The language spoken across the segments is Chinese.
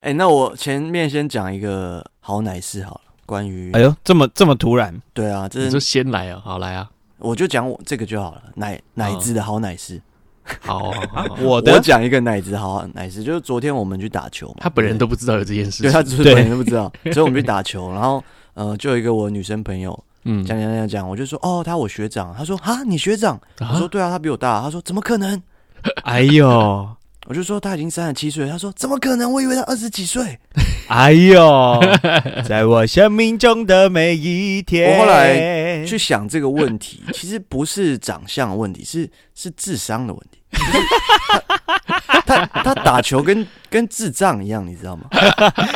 哎、欸，那我前面先讲一个好奶事好了，关于哎呦，这么这么突然？对啊，这你就先来啊，好来啊，我就讲我这个就好了，奶奶子的好奶事。好，好，好，好，我的我讲一个奶子好奶事，就是昨天我们去打球嘛，他本人都不知道有这件事情，对，他本人都不知道，所以我们去打球，然后呃，就有一个我女生朋友，嗯，讲讲讲讲，我就说哦，他我学长，他说哈，你学长？我说对啊，他比我大，他说怎么可能？哎呦。我就说他已经三十七岁，他说怎么可能？我以为他二十几岁。哎呦，在我生命中的每一天。我后来去想这个问题，其实不是长相的问题，是是智商的问题。他他，他打球跟跟智障一样，你知道吗？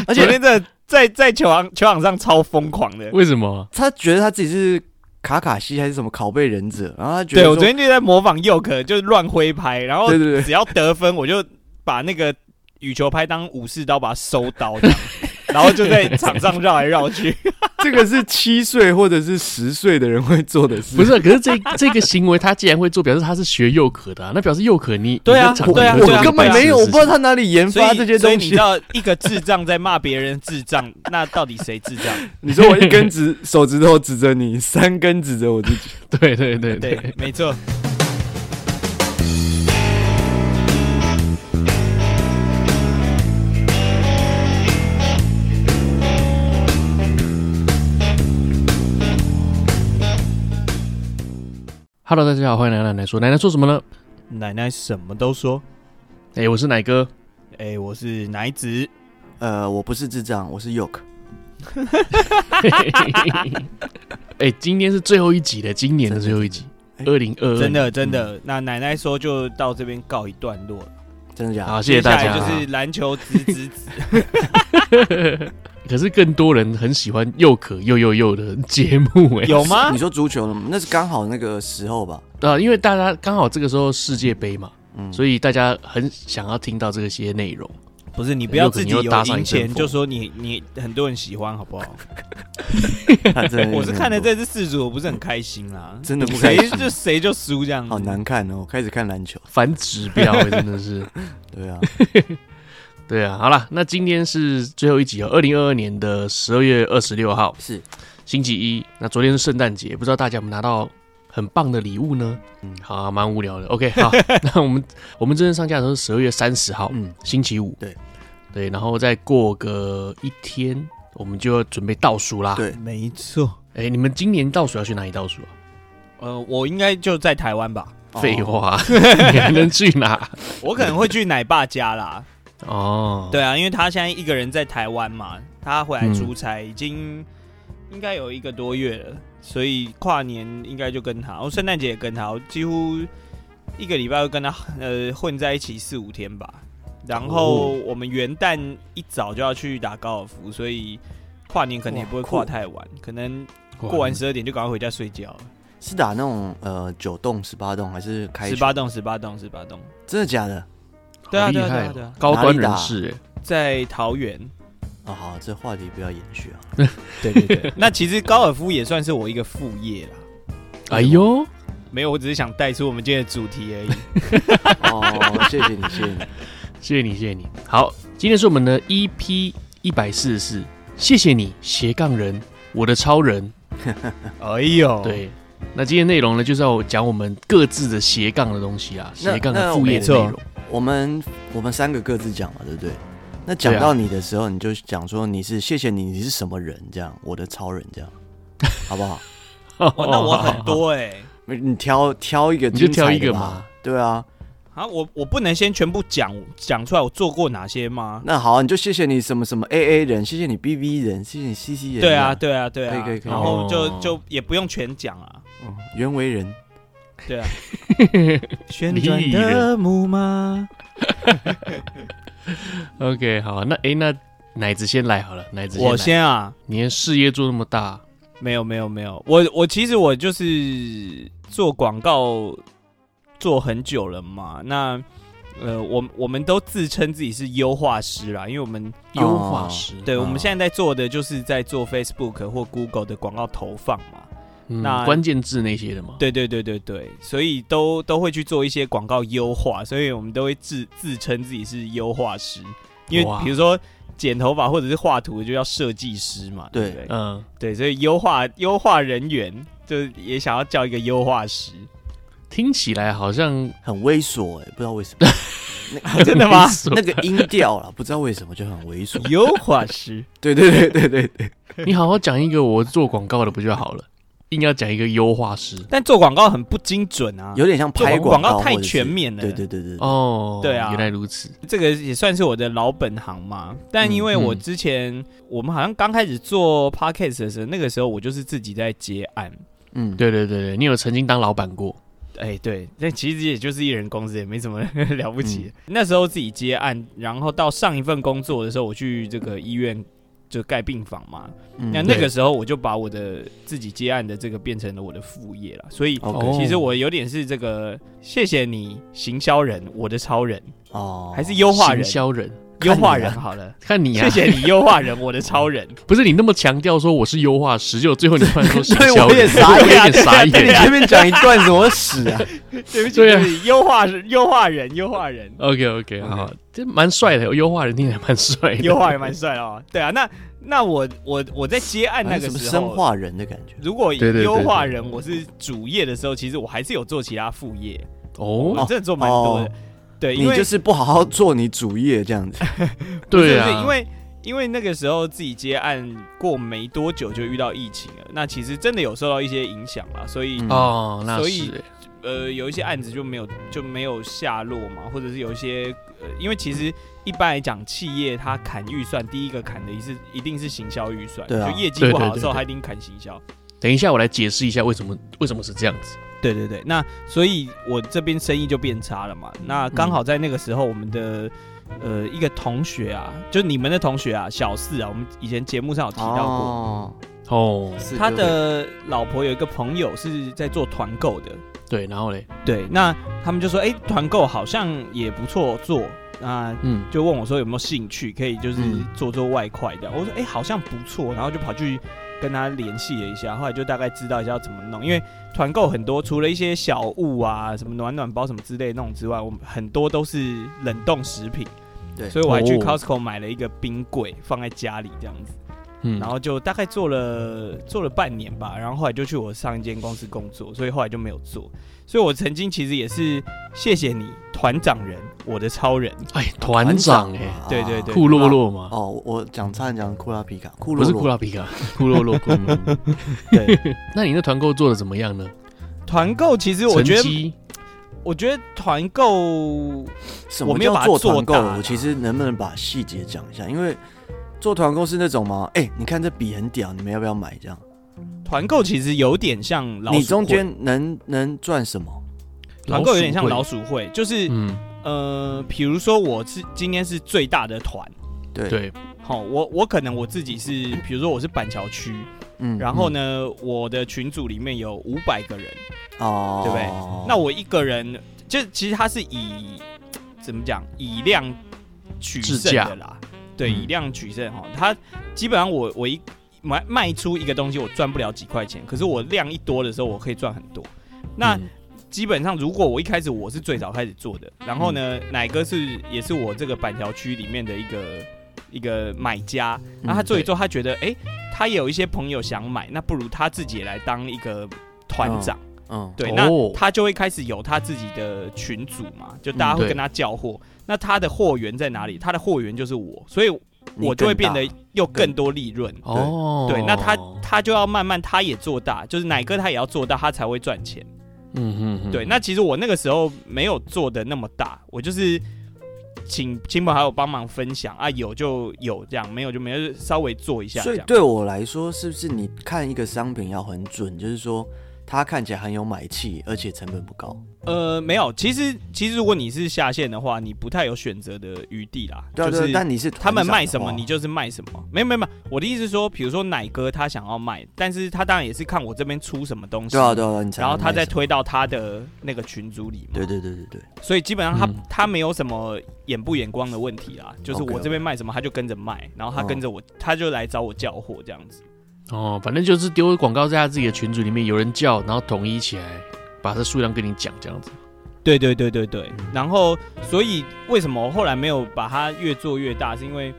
而且昨天在在在球场球场上超疯狂的。为什么？他觉得他自己是。卡卡西还是什么拷贝忍者？然后他觉得对我昨天就在模仿佑可，就是乱挥拍，然后只要得分，我就把那个羽球拍当武士刀，把它收刀这样，然后就在场上绕来绕去。这个是七岁或者是十岁的人会做的事，不是？可是这这个行为他既然会做，表示他是学幼可的，啊，那表示幼可你对啊，对啊，我根本没有，我不知道他哪里研发这些东西。所以你知道，一个智障在骂别人智障，那到底谁智障？你说我一根指手指头指着你，三根指着我自己，对对对对，对，没错。Hello，大家好，欢迎来奶奶说。奶奶说什么呢？奶奶什么都说。哎、欸，我是奶哥。哎、欸，我是奶子。呃，我不是智障，我是 Yoke。哎、欸，今天是最后一集的，今年的最后一集，二零二二。真的真的，那奶奶说就到这边告一段落了。真的假的？好，谢谢大家。就是篮球子子子。可是更多人很喜欢又可又又又的节目哎，有吗？你说足球了吗？那是刚好那个时候吧？啊，因为大家刚好这个时候世界杯嘛，嗯，所以大家很想要听到这些内容。不是你不要自己有赢钱就说你你很多人喜欢好不好？我是看了这次四组，我不是很开心啦，真的不开心，谁就谁就输这样，好难看哦。开始看篮球，反指标真的是，对啊。对啊，好了，那今天是最后一集哦，二零二二年的十二月二十六号是星期一。那昨天是圣诞节，不知道大家有没有拿到很棒的礼物呢？嗯，好啊，蛮无聊的。OK，好，那我们我们真正上架的时候是十二月三十号，嗯，星期五。对对，然后再过个一天，我们就要准备倒数啦。对，没错。哎，你们今年倒数要去哪里倒数啊？呃，我应该就在台湾吧。废话，你还能去哪？我可能会去奶爸家啦。哦，对啊，因为他现在一个人在台湾嘛，他回来出差已经应该有一个多月了，所以跨年应该就跟他，我圣诞节也跟他，我几乎一个礼拜会跟他呃混在一起四五天吧。然后我们元旦一早就要去打高尔夫，所以跨年可能也不会跨太晚，可能过完十二点就赶快回家睡觉。是打那种呃九洞、十八洞还是开十八洞、十八洞、十八洞？真的假的？对啊，对啊，对啊，对啊，高端人士哎，在桃园啊，好，这话题不要延续啊。对 对对，那其实高尔夫也算是我一个副业啦。哎呦，没有，我只是想带出我们今天的主题而已。哦，谢谢你，谢谢你，谢谢你，谢谢你。好，今天是我们的 EP 一百四十四，谢谢你斜杠人，我的超人。哎呦，对，那今天内容呢，就是要讲我们各自的斜杠的东西啊，斜杠的副业的内容。我们我们三个各自讲嘛，对不对？那讲到你的时候，你就讲说你是谢谢你，你是什么人？这样，我的超人这样，好不好？哦，那我很多哎、欸，你挑挑一个，你就挑一个嘛。对啊，啊，我我不能先全部讲讲出来，我做过哪些吗？那好，你就谢谢你什么什么 A A 人，谢谢你 B B 人，谢谢你 C C 人。对啊，对啊，对啊，可以可以可以。然后就就也不用全讲啊。哦，袁惟仁。对啊，旋转的木马。OK，好，那哎、欸，那奶子先来好了，奶子先来，我先啊。你的事业做那么大，没有没有没有，我我其实我就是做广告做很久了嘛。那呃，我我们都自称自己是优化师啦，因为我们优化师，对，我们现在在做的就是在做 Facebook 或 Google 的广告投放嘛。嗯、那关键字那些的嘛，对对对对对，所以都都会去做一些广告优化，所以我们都会自自称自己是优化师，因为比如说剪头发或者是画图的就叫设计师嘛，对不对？嗯，对，所以优化优化人员就也想要叫一个优化师，听起来好像很猥琐哎，不知道为什么。真的吗？那个音调啦，不知道为什么就很猥琐。优化师，对对对对对对，你好好讲一个我做广告的不就好了？硬要讲一个优化师，但做广告很不精准啊，有点像拍广告，太全面了。对对对对，哦，对啊，原来如此，这个也算是我的老本行嘛。但因为我之前我们好像刚开始做 podcast 的时候，那个时候我就是自己在接案。嗯，对对对对，你有曾经当老板过？哎，对，但其实也就是一人公司，也没什么 了不起。那时候自己接案，然后到上一份工作的时候，我去这个医院。就盖病房嘛，嗯、那那个时候我就把我的自己接案的这个变成了我的副业了，所以其实我有点是这个谢谢你行销人，我的超人。哦，还是优化人。行销人。优化人好了，看你啊，谢谢你优化人，我的超人。不是你那么强调说我是优化师，结果最后你突然说行销人，我也傻眼，有点傻眼。你前面讲一段什么屎啊？对不起，对不起，优化优化人，优化人。OK OK，好，这蛮帅的，优化人听起来蛮帅，优化人蛮帅哦。对啊，那那我我我在接案那个时候，生化人的感觉。如果优化人我是主业的时候，其实我还是有做其他副业哦，我真的做蛮多的。对，因为你就是不好好做你主业这样子。对啊，因为因为那个时候自己接案过没多久就遇到疫情了，那其实真的有受到一些影响啦，所以哦，那所以呃有一些案子就没有就没有下落嘛，或者是有一些呃，因为其实一般来讲，企业它砍预算，第一个砍的是一定是行销预算，对啊，就业绩不好的时候，它一定砍行销。等一下，我来解释一下为什么为什么是这样子。对对对，那所以我这边生意就变差了嘛。那刚好在那个时候，我们的、嗯、呃一个同学啊，就是你们的同学啊，小四啊，我们以前节目上有提到过。哦，哦。他的老婆有一个朋友是在做团购的，对，然后嘞，对，那他们就说，哎，团购好像也不错做，那嗯，就问我说有没有兴趣，可以就是做做外快这样。嗯、我说，哎，好像不错，然后就跑去。跟他联系了一下，后来就大概知道一下要怎么弄。因为团购很多，除了一些小物啊，什么暖暖包什么之类的那种之外，我们很多都是冷冻食品。对，所以我还去 Costco 买了一个冰柜，放在家里这样子。嗯，然后就大概做了做了半年吧，然后后来就去我上一间公司工作，所以后来就没有做。所以我曾经其实也是谢谢你，团长人，我的超人。哎，团长哎，对对对，库洛洛嘛。哦，我讲差点讲库拉皮卡，库洛不是库拉皮卡，库洛洛。对，那你那团购做的怎么样呢？团购其实我觉得，我觉得团购，我没有把它做团购。我其实能不能把细节讲一下？因为做团购是那种吗？哎，你看这笔很屌，你们要不要买？这样。团购其实有点像老鼠，你中间能能赚什么？团购有点像老鼠会，就是嗯呃，比如说我是今天是最大的团，对对，好，我我可能我自己是，比如说我是板桥区，嗯，然后呢，我的群组里面有五百个人，哦，对不对？那我一个人，就其实它是以怎么讲，以量取胜的啦，对，以量取胜哈，他基本上我我一。卖卖出一个东西，我赚不了几块钱，可是我量一多的时候，我可以赚很多。那基本上，如果我一开始我是最早开始做的，然后呢，奶哥是也是我这个板桥区里面的一个一个买家，那他做一做，他觉得哎，他也有一些朋友想买，那不如他自己也来当一个团长，嗯，对，那他就会开始有他自己的群组嘛，就大家会跟他叫货。那他的货源在哪里？他的货源就是我，所以。我就会变得又更多利润哦，对，那他他就要慢慢他也做大，就是奶哥他也要做大，他才会赚钱。嗯嗯，对。那其实我那个时候没有做的那么大，我就是请亲朋好友帮忙分享啊，有就有这样，没有就没有，稍微做一下。所以对我来说，是不是你看一个商品要很准，就是说它看起来很有买气，而且成本不高？呃，没有，其实其实如果你是下线的话，你不太有选择的余地啦。对对，但你是他们卖什么，你就是卖什么。没有没有没有，我的意思是说，比如说奶哥他想要卖，但是他当然也是看我这边出什么东西，对啊对啊，然后他再推到他的那个群组里嘛。对对对对对。所以基本上他他没有什么眼不眼光的问题啦，就是我这边卖什么他就跟着卖，然后他跟着我，他就来找我叫货这样子。哦，反正就是丢广告在他自己的群组里面，有人叫，然后统一起来把这数量跟你讲这样子。对对对对对，然后所以为什么我后来没有把它越做越大，是因为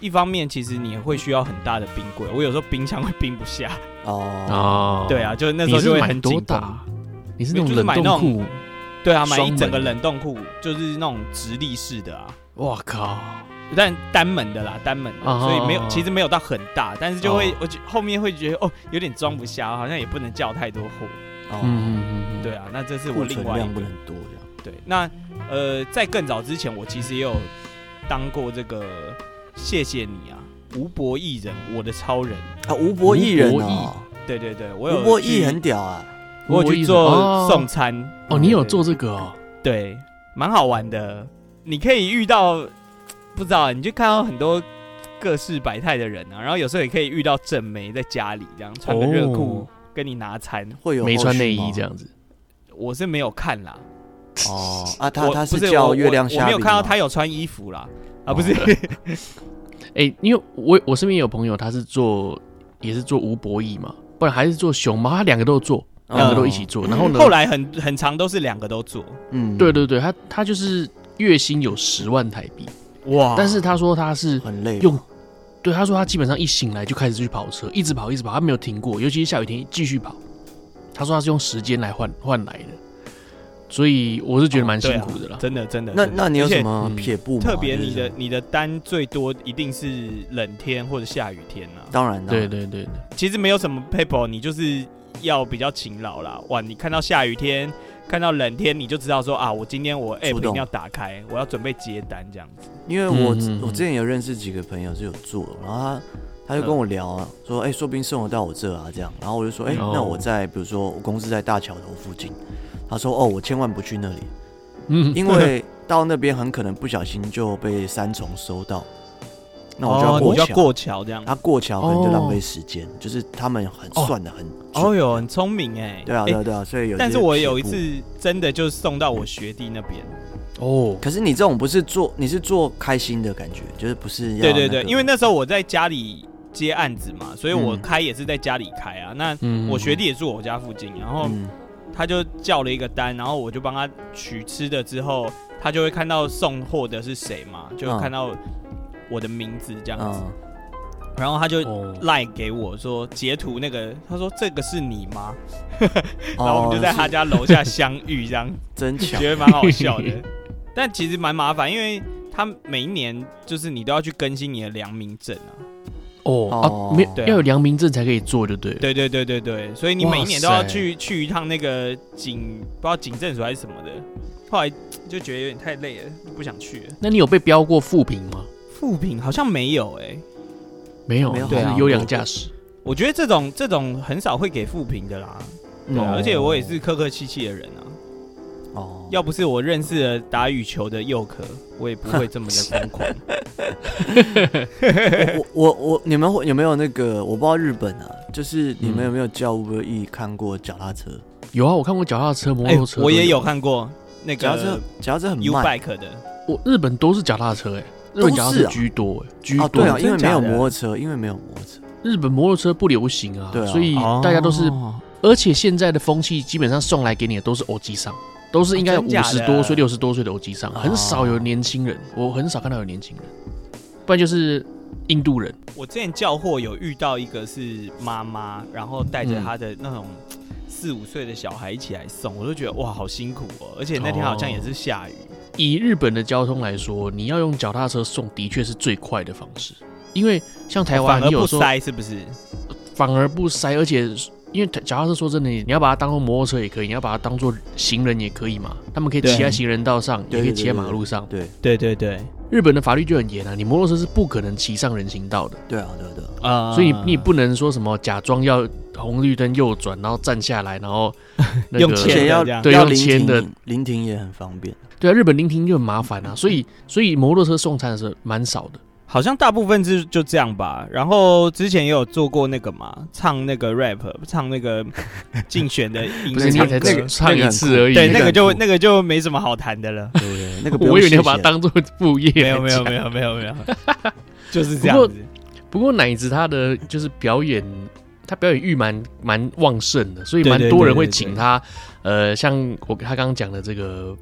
一方面其实你会需要很大的冰柜，我有时候冰箱会冰不下。哦哦，对啊，就那时候就会很紧绷。你是那种冷冻库？对啊，买一整个冷冻库，就是那种直立式的啊。哇靠！但单门的啦，单门的，所以没有，其实没有到很大，但是就会，我觉后面会觉得哦，有点装不下，好像也不能叫太多货。哦，嗯嗯嗯，对啊，那这是我另外一个。不能多这样。对，那呃，在更早之前，我其实也有当过这个，谢谢你啊，吴博艺人，我的超人。啊，吴博艺人哦，对对对，我有吴博义很屌啊，我有去做送餐。哦，你有做这个哦，对，蛮好玩的，你可以遇到。不知道，你就看到很多各式百态的人啊，然后有时候也可以遇到正妹在家里这样穿个热裤跟你拿餐，会有没穿内衣这样子。我是没有看啦。哦啊，他他是叫月亮虾，我没有看到他有穿衣服啦。啊，不是。哎，因为我我身边有朋友，他是做也是做吴博弈嘛，不然还是做熊猫，他两个都做，两个都一起做。然后呢，后来很很长都是两个都做。嗯，对对对，他他就是月薪有十万台币。哇！但是他说他是很累，用对他说他基本上一醒来就开始去跑车，一直跑一直跑，他没有停过，尤其是下雨天继续跑。他说他是用时间来换换来的，所以我是觉得蛮辛苦的啦，真的真的。那那你有什么撇步吗？特别你的你的单最多一定是冷天或者下雨天啊。当然，对对对。其实没有什么 paper，你就是要比较勤劳啦。哇，你看到下雨天。看到冷天你就知道说啊，我今天我 app 一定要打开，我要准备接单这样子。因为我我之前有认识几个朋友是有做，然后他他就跟我聊啊，说哎，说不定送我到我这啊这样，然后我就说哎，那我在比如说我公司在大桥头附近，他说哦，我千万不去那里，嗯，因为到那边很可能不小心就被三重收到。那我就要过桥，过桥这样。他过桥可能就浪费时间，就是他们很算的很。哦哟，很聪明哎。对啊，对啊，对啊，所以有。但是我有一次真的就送到我学弟那边。哦。可是你这种不是做，你是做开心的感觉，就是不是要。对对对，因为那时候我在家里接案子嘛，所以我开也是在家里开啊。那我学弟也住我家附近，然后他就叫了一个单，然后我就帮他取吃的，之后他就会看到送货的是谁嘛，就看到。我的名字这样子，嗯、然后他就赖给我说截图那个，他说这个是你吗？然后我们就在他家楼下相遇，这样真巧，觉得蛮好笑的。但其实蛮麻烦，因为他每一年就是你都要去更新你的良民证啊。哦啊，没要有良民证才可以做，就对。对对对对对，所以你每一年都要去去一趟那个警，不知道警政署还是什么的。后来就觉得有点太累了，不想去了。那你有被标过负评吗？负评好像没有哎、欸，没有，对啊，优良驾驶。我觉得这种这种很少会给负评的啦，对，而且我也是客客气气的人啊。哦，要不是我认识了打羽球的佑可，我也不会这么的疯狂。我我我，你们会有没有那个？我不知道日本啊，就是你们有没有叫 Uber Eats 看过脚踏车？有啊，我看过脚踏车、摩托车，我也有看过那个脚踏车，脚踏车很 U-Bike 的。我日本都是脚踏车哎。日本脚踏车居多，居多，对啊，因为没有摩托车，因为没有摩托车，日本摩托车不流行啊，所以大家都是，而且现在的风气基本上送来给你的都是欧吉桑，都是应该五十多岁、六十多岁的欧吉桑，很少有年轻人，我很少看到有年轻人，不然就是印度人。我之前叫货有遇到一个是妈妈，然后带着她的那种四五岁的小孩一起来送，我就觉得哇，好辛苦哦，而且那天好像也是下雨。以日本的交通来说，你要用脚踏车送，的确是最快的方式。因为像台湾，你有时候塞是不是？反而不塞，而且因为脚踏车说真的，你要把它当做摩托车也可以，你要把它当做行人也可以嘛。他们可以骑在行人道上，也可以骑在马路上。对对对对，日本的法律就很严啊，你摩托车是不可能骑上人行道的。对啊对对啊，所以你你不能说什么假装要红绿灯右转，然后站下来，然后 用钱要对用钱的临停也很方便。对啊，日本临停就很麻烦啊，所以所以摩托车送餐的时候蛮少的，好像大部分是就这样吧。然后之前也有做过那个嘛，唱那个 rap，唱那个 竞选的音乐，唱那个唱一次而已。对，那个就那个就没什么好谈的了。对对，那个我以为你要把它当做副业。没有没有没有没有没有，就是这样子。不过奶子他的就是表演，他表演欲蛮蛮旺盛的，所以蛮多人会请他。呃，像我他刚刚讲的这个。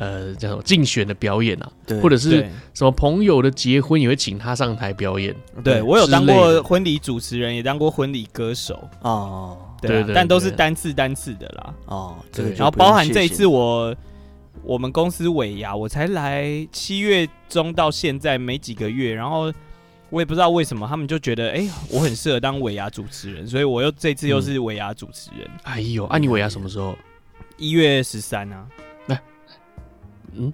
呃叫什么竞选的表演啊，对或者是什么朋友的结婚也会请他上台表演。对，我有当过婚礼主持人，也当过婚礼歌手哦，对，但都是单次单次的啦。哦，对，然后包含这一次我我们公司尾牙，我才来七月中到现在没几个月，然后。我也不知道为什么，他们就觉得哎、欸，我很适合当尾牙主持人，所以我又这次又是尾牙主持人。嗯、哎呦，啊，你尾牙什么时候？一月十三啊。那、哎，嗯，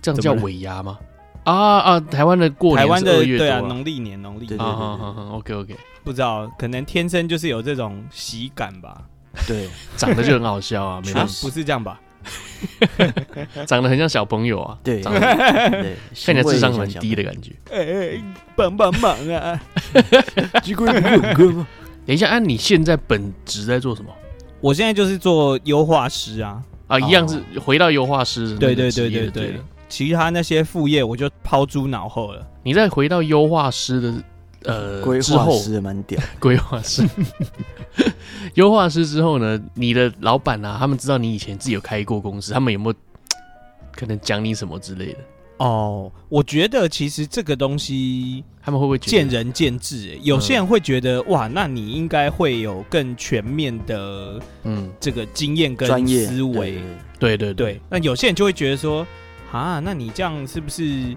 这样叫尾牙吗？啊啊，台湾的过年是二月多、啊、对啊，农历年，农历年。啊啊啊！OK OK，不知道，可能天生就是有这种喜感吧。对，长得就很好笑啊，没关系、啊，不是这样吧？长得很像小朋友啊，对，长得对，看起来智商很低的感觉。哎、欸，帮帮忙啊！等一下，按、啊、你现在本职在做什么？我现在就是做优化师啊，啊，一样是回到优化师。对对对对对，其他那些副业我就抛诸脑后了。你再回到优化师的呃规划师蛮屌，规划师。优化师之后呢？你的老板啊，他们知道你以前自己有开过公司，他们有没有 可能讲你什么之类的？哦，我觉得其实这个东西他们会不会见仁见智？有些人会觉得、嗯、哇，那你应该会有更全面的嗯这个经验跟思维，对对对，对。那有些人就会觉得说啊，那你这样是不是？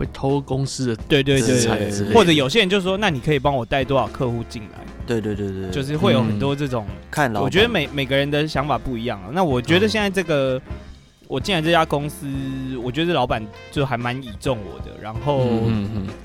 会偷公司的对对对，对，或者有些人就说，那你可以帮我带多少客户进来？对对对对，就是会有很多这种、嗯、看老。我觉得每每个人的想法不一样啊。那我觉得现在这个、嗯、我进来这家公司，我觉得老板就还蛮倚重我的，然后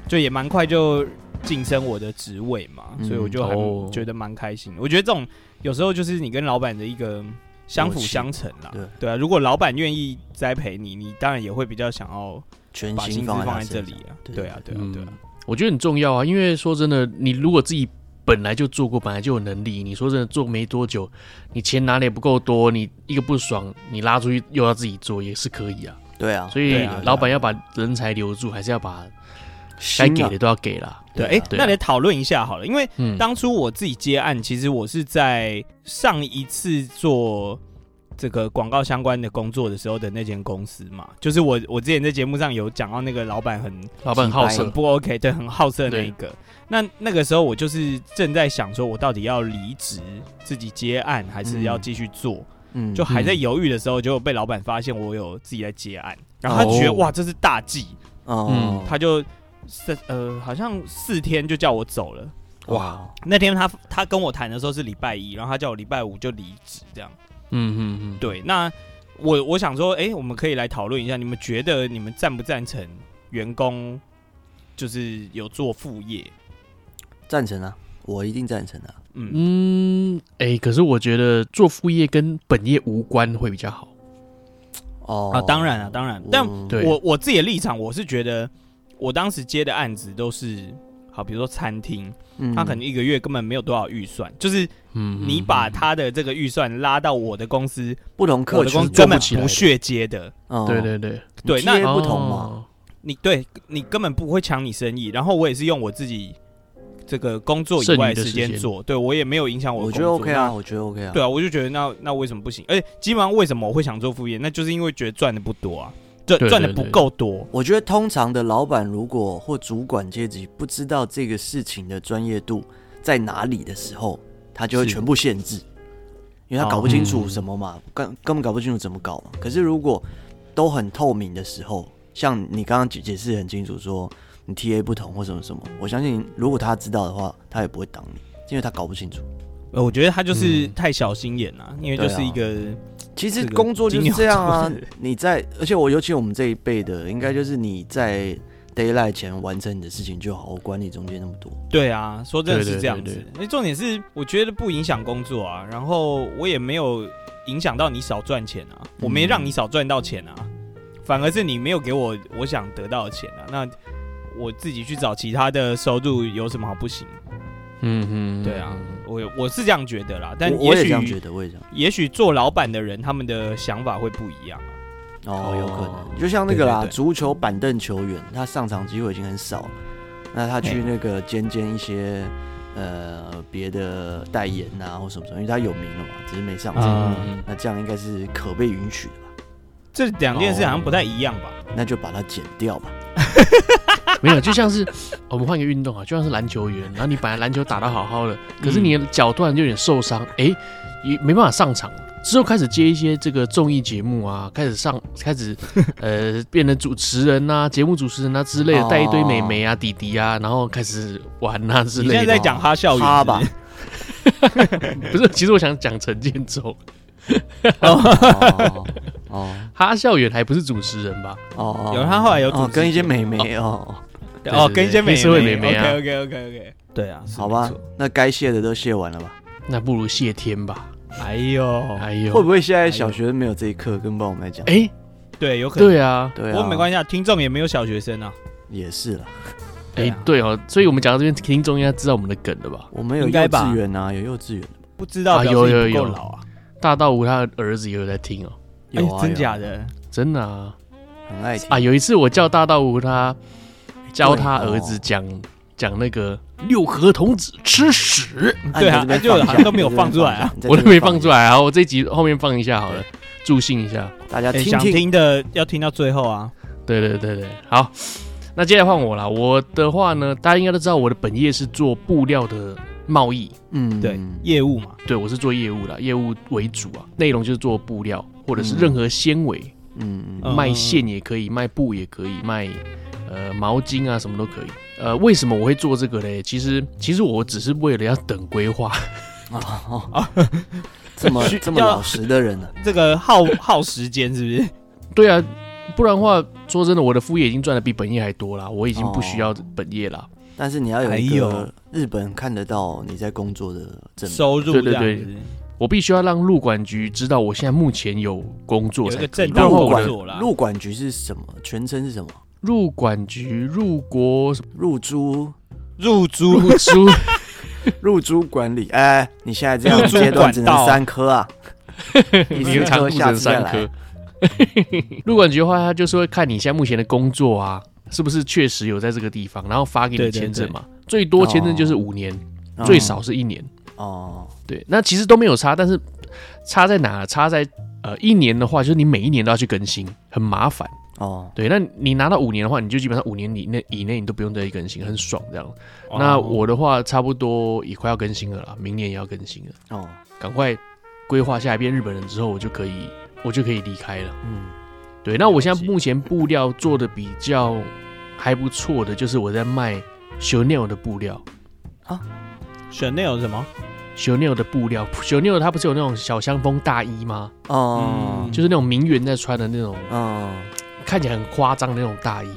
就也蛮快就晋升我的职位嘛，所以我就还觉得蛮开心。我觉得这种有时候就是你跟老板的一个相辅相成啦。对对啊，如果老板愿意栽培你，你当然也会比较想要。全把心思放在这里啊，对啊，对啊，对啊，我觉得很重要啊。因为说真的，你如果自己本来就做过，本来就有能力，你说真的做没多久，你钱拿的也不够多，你一个不爽，你拉出去又要自己做，也是可以啊。对啊，所以老板要把人才留住，还是要把该给的都要给啦。对，哎，那来讨论一下好了，因为当初我自己接案，其实我是在上一次做。这个广告相关的工作的时候的那间公司嘛，就是我我之前在节目上有讲到那个老板很老板很好色，不 OK，对，很好色那一个。那那个时候我就是正在想说，我到底要离职自己接案，还是要继续做？嗯，就还在犹豫的时候，就被老板发现我有自己在接案，然后他觉得、哦、哇，这是大忌，哦、嗯，他就四呃好像四天就叫我走了。哇，那天他他跟我谈的时候是礼拜一，然后他叫我礼拜五就离职，这样。嗯嗯嗯，对，那我我想说，哎、欸，我们可以来讨论一下，你们觉得你们赞不赞成员工就是有做副业？赞成啊，我一定赞成啊。嗯嗯，哎、欸，可是我觉得做副业跟本业无关会比较好。哦啊，当然啊，当然，但我我，我自己的立场，我是觉得我当时接的案子都是。好，比如说餐厅，他可能一个月根本没有多少预算，嗯，就是你把他的这个预算拉到我的公司，不同客群根本不屑接的。对对对对，那不同嘛，你对你根本不会抢你生意，然后我也是用我自己这个工作以外的时间做，对我也没有影响我。我觉得 OK 啊，我觉得 OK 啊。对啊，我就觉得那那为什么不行？而且基本上为什么我会想做副业，那就是因为觉得赚的不多啊。赚赚的不够多，我觉得通常的老板如果或主管阶级不知道这个事情的专业度在哪里的时候，他就会全部限制，因为他搞不清楚什么嘛，根根本搞不清楚怎么搞嘛。可是如果都很透明的时候，像你刚刚解解释很清楚，说你 TA 不同或什么什么，我相信如果他知道的话，他也不会挡你，因为他搞不清楚。呃，我觉得他就是太小心眼了，因为就是一个。其实工作就是这样啊，你在，而且我尤其我们这一辈的，应该就是你在 daylight 前完成你的事情就好，我管你中间那么多。对啊，说真的是这样子。那重点是，我觉得不影响工作啊，然后我也没有影响到你少赚钱啊，我没让你少赚到钱啊，反而是你没有给我我想得到的钱啊，那我自己去找其他的收入有什么好不行？嗯嗯，对啊，我我是这样觉得啦，但也许我也这样觉得，我也这样。也许做老板的人，他们的想法会不一样啊。哦，有可能，就像那个啦，对对对，足球板凳球员，他上场机会已经很少，那他去那个兼兼一些呃别的代言啊或什么什么，因为他有名了嘛，只是没上场。嗯，那这样应该是可被允许的吧？这两件事好像不太一样吧？那就把它剪掉吧。没有，就像是我们换个运动啊，就像是篮球员，然后你本来篮球打得好好的，可是你的脚突然就有点受伤，哎、欸，也没办法上场。之后开始接一些这个综艺节目啊，开始上，开始 呃，变成主持人啊，节目主持人啊之类的，带一堆美眉啊、弟弟啊，然后开始玩啊之类的。你现在在讲哈校园吧？不是，其实我想讲陈建州。哦哦，哈校园还不是主持人吧？哦，有他后来有主持跟一些美眉哦，哦，跟一些美社会美眉啊。OK OK OK OK，对啊，好吧，那该谢的都谢完了吧？那不如谢天吧。哎呦，哎呦，会不会现在小学生没有这一课？跟帮我们来讲，哎，对，有可能，对啊，对啊，不过没关系啊，听众也没有小学生啊，也是了，哎，对哦，所以我们讲到这边，听众应该知道我们的梗了吧？我们有幼稚园啊，有幼稚园，不知道有有有。老啊，大道无他的儿子也有在听哦，有真假的？真的啊，很爱听。啊。有一次我叫大道吴他教他儿子讲。讲那个六合童子吃屎，对啊，就好像都没有放出来啊，我都没放出来啊，我这集后面放一下好了，助兴一下，大家听想听的要听到最后啊。对对对对，好，那接下来换我了。我的话呢，大家应该都知道，我的本业是做布料的贸易，嗯，对，业务嘛，对我是做业务的，业务为主啊，内容就是做布料或者是任何纤维，嗯，卖线也可以，卖布也可以，卖呃毛巾啊什么都可以。呃，为什么我会做这个嘞？其实，其实我只是为了要等规划 啊啊！这么这么老实的人呢、啊？这个耗耗时间是不是？对啊，不然的话，说真的，我的副业已经赚的比本业还多了，我已经不需要本业了、哦。但是你要有一个日本看得到你在工作的收入，对对对，我必须要让入管局知道我现在目前有工作才，有一个正当工作啦。入管局是什么？全称是什么？入管局入国入租入租入珠 入珠管理，哎，你现在这样阶段只能三科啊，你经常不成三科。入 管局的话，他就是会看你现在目前的工作啊，是不是确实有在这个地方，然后发给你签证嘛。最多签证就是五年，最少是一年。哦，对，那其实都没有差，但是差在哪？差在呃，一年的话，就是你每一年都要去更新，很麻烦。哦，对，那你拿到五年的话，你就基本上五年以内以内你都不用再更新，很爽这样。哦、那我的话，差不多也快要更新了啦，明年也要更新了。哦，赶快规划下一遍日本人之后，我就可以我就可以离开了。嗯，对，那我现在目前布料做的比较还不错的，就是我在卖 Chanel 的布料啊。Chanel 什么？Chanel 的布料，Chanel 它不是有那种小香风大衣吗？哦、嗯，就是那种名媛在穿的那种。嗯。看起来很夸张的那种大衣，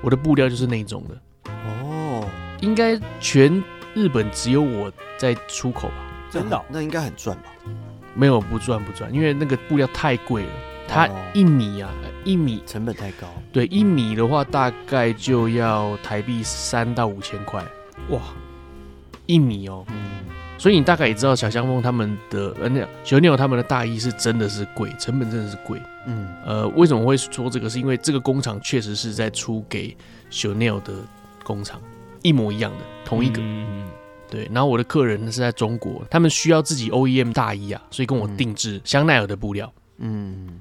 我的布料就是那种的。哦，应该全日本只有我在出口吧？真的？那应该很赚吧？没有，不赚不赚，因为那个布料太贵了。它一米啊，一米成本太高。对，一米的话大概就要台币三到五千块。哇，一米哦。嗯。所以你大概也知道小香风他们的呃，那小鸟他们的大衣是真的是贵，成本真的是贵。嗯，呃，为什么会说这个？是因为这个工厂确实是在出给 Chanel 的工厂，一模一样的，同一个。嗯，对。然后我的客人是在中国，他们需要自己 OEM 大衣啊，所以跟我定制香奈儿的布料。嗯，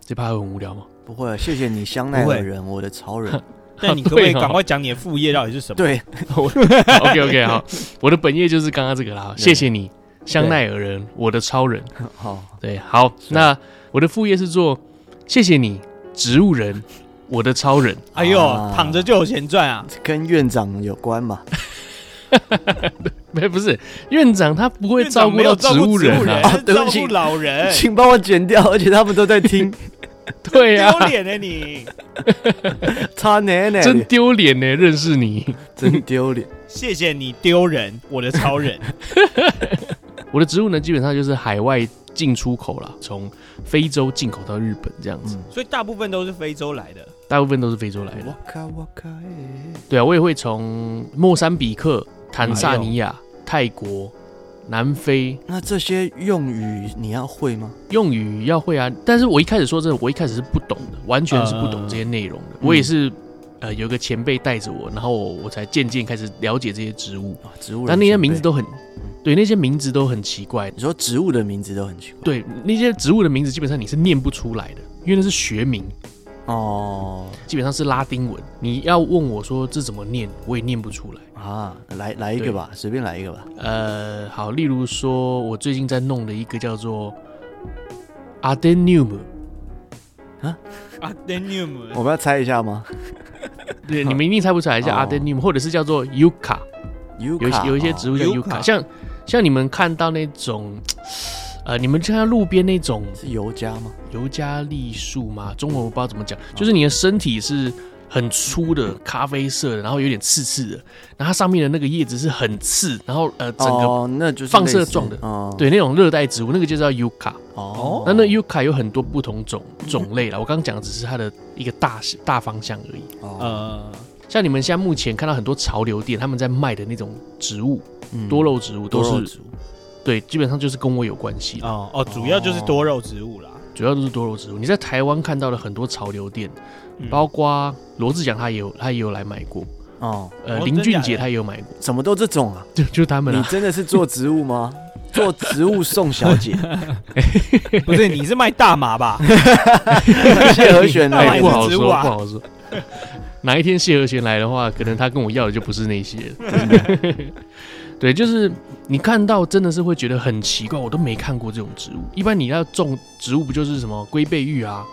这怕会很无聊吗？不会，谢谢你，香奈儿人，我的超人。那你可不可以赶快讲你的副业到底是什么？对，OK OK 好，我的本业就是刚刚这个啦。谢谢你，香奈儿人，我的超人。好，对，好，那我的副业是做，谢谢你，植物人，我的超人。哎呦，躺着就有钱赚啊！跟院长有关吗？没，不是院长，他不会照顾到植物人啊。对不起，老人，请帮我剪掉，而且他们都在听。对呀，丢脸呢你，差奶奶，真丢脸呢！认识你，真丢脸。谢谢你丢人，我的超人。我的植物呢，基本上就是海外进出口了，从非洲进口到日本这样子。所以大部分都是非洲来的，大部分都是非洲来的。对啊，我也会从莫桑比克、坦萨尼亚、泰国。南非，那这些用语你要会吗？用语要会啊，但是我一开始说真的，我一开始是不懂的，完全是不懂这些内容的。呃、我也是，呃，有个前辈带着我，然后我，我才渐渐开始了解这些植物。啊、植物，但那些名字都很，对，那些名字都很奇怪。你说植物的名字都很奇怪？对，那些植物的名字基本上你是念不出来的，因为那是学名哦，基本上是拉丁文。你要问我说这怎么念，我也念不出来啊。来来一个吧，随便来一个吧。呃，好，例如说我最近在弄的一个叫做 Adenium 啊，Adenium，我们要猜一下吗？对，你们一定猜不出来，叫 Adenium，或者是叫做 Yucca，有有一些植物叫 Yucca，像像你们看到那种。呃，你们看到路边那种是尤加吗？尤加利树吗？中文我不知道怎么讲，就是你的身体是很粗的咖啡色的，然后有点刺刺的，然后它上面的那个叶子是很刺，然后呃整个那就是放射状的，对，那种热带植物，那个就叫 Yucca。哦，那那 Yucca 有很多不同种种类了，我刚刚讲的只是它的一个大大方向而已。呃，像你们现在目前看到很多潮流店他们在卖的那种植物，多肉植物都是。对，基本上就是跟我有关系哦哦，主要就是多肉植物啦，主要都是多肉植物。你在台湾看到了很多潮流店，包括罗志祥他也有他也有来买过哦，呃，林俊杰他也有买过，什么都这种啊，就就他们。你真的是做植物吗？做植物送小姐？不是，你是卖大麻吧？谢和弦来不好说，不好说。哪一天谢和弦来的话，可能他跟我要的就不是那些。对，就是你看到真的是会觉得很奇怪，我都没看过这种植物。一般你要种植物，不就是什么龟背玉啊，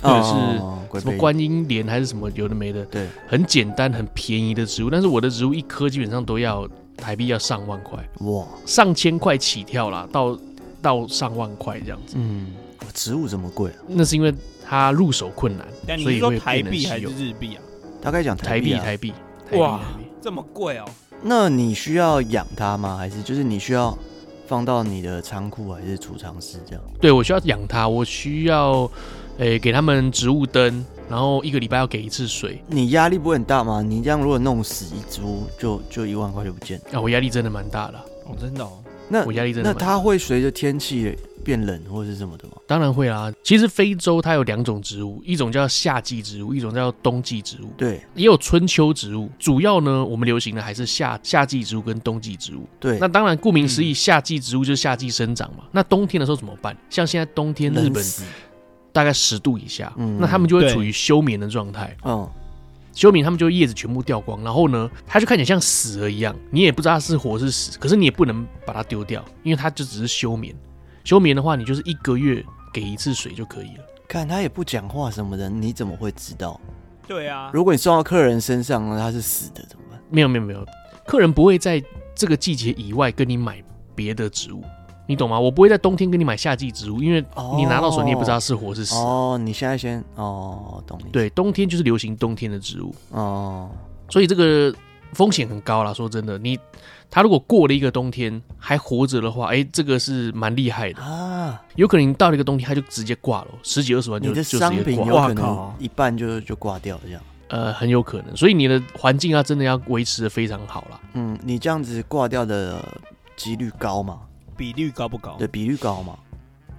或者是什么观音莲，还是什么有的没的？对，很简单、很便宜的植物。但是我的植物一颗基本上都要台币要上万块，哇，上千块起跳啦，到到上万块这样子。嗯，植物这么贵啊？那是因为它入手困难，所以会台币还是日币啊？大概讲台币，台币，哇，这么贵哦。那你需要养它吗？还是就是你需要放到你的仓库还是储藏室这样？对，我需要养它，我需要诶、欸、给他们植物灯，然后一个礼拜要给一次水。你压力不会很大吗？你这样如果弄死一株，就就一万块就不见了。啊，我压力真的蛮大的。哦，真的哦。那我压力真的大。那它会随着天气变冷或是什么的吗？当然会啊。其实非洲它有两种植物，一种叫夏季植物，一种叫冬季植物。对，也有春秋植物。主要呢，我们流行的还是夏夏季植物跟冬季植物。对，那当然顾名思义，夏季植物就是夏季生长嘛。那冬天的时候怎么办？像现在冬天日本大概十度以下，那他们就会处于休眠的状态。嗯。休眠，他们就叶子全部掉光，然后呢，它就看起来像死了一样，你也不知道它是活是死，可是你也不能把它丢掉，因为它就只是休眠。休眠的话，你就是一个月给一次水就可以了。看他也不讲话什么的，你怎么会知道？对啊，如果你送到客人身上呢，他是死的怎么办？没有没有没有，客人不会在这个季节以外跟你买别的植物。你懂吗？我不会在冬天跟你买夏季植物，因为你拿到手你也不知道是活是死。哦，你现在先哦，懂你。对，冬天就是流行冬天的植物哦，所以这个风险很高啦。说真的，你他如果过了一个冬天还活着的话，哎，这个是蛮厉害的啊。有可能到了一个冬天他就直接挂了，十几二十万就就直接挂，有可能一半就就挂掉了这样。呃，很有可能。所以你的环境啊，真的要维持的非常好啦。嗯，你这样子挂掉的几率高吗？比率高不高？对，比率高吗？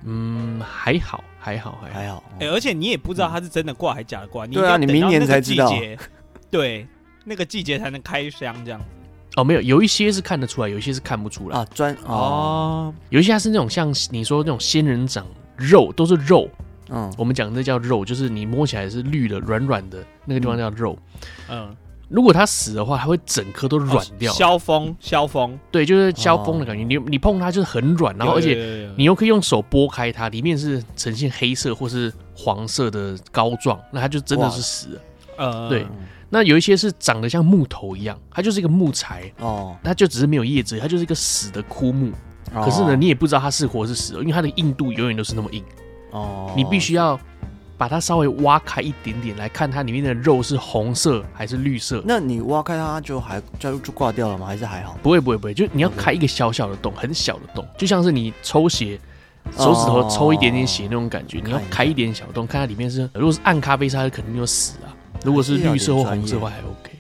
嗯，还好，还好，还还好。哎，而且你也不知道它是真的挂还是假的挂。对啊，你明年才知道。对，那个季节才能开箱这样。哦，没有，有一些是看得出来，有一些是看不出来啊。专哦，有一些它是那种像你说那种仙人掌肉，都是肉。嗯，我们讲的那叫肉，就是你摸起来是绿的、软软的那个地方叫肉。嗯。如果它死的话，它会整颗都软掉。削风，削风，对，就是削风的感觉。你你碰它就是很软，然后而且你又可以用手剥开它，里面是呈现黑色或是黄色的膏状，那它就真的是死了。呃，对。那有一些是长得像木头一样，它就是一个木材哦，它就只是没有叶子，它就是一个死的枯木。可是呢，你也不知道它是活是死，因为它的硬度永远都是那么硬。哦，你必须要。把它稍微挖开一点点来看，它里面的肉是红色还是绿色？那你挖开它就还就就挂掉了吗？还是还好？不会不会不会，就你要开一个小小的洞，很小的洞，就像是你抽血，手指头抽一点点血那种感觉。你要开一点小洞，看它里面是，如果是暗咖啡色，它肯定就死啊；如果是绿色或红色的话，还 OK。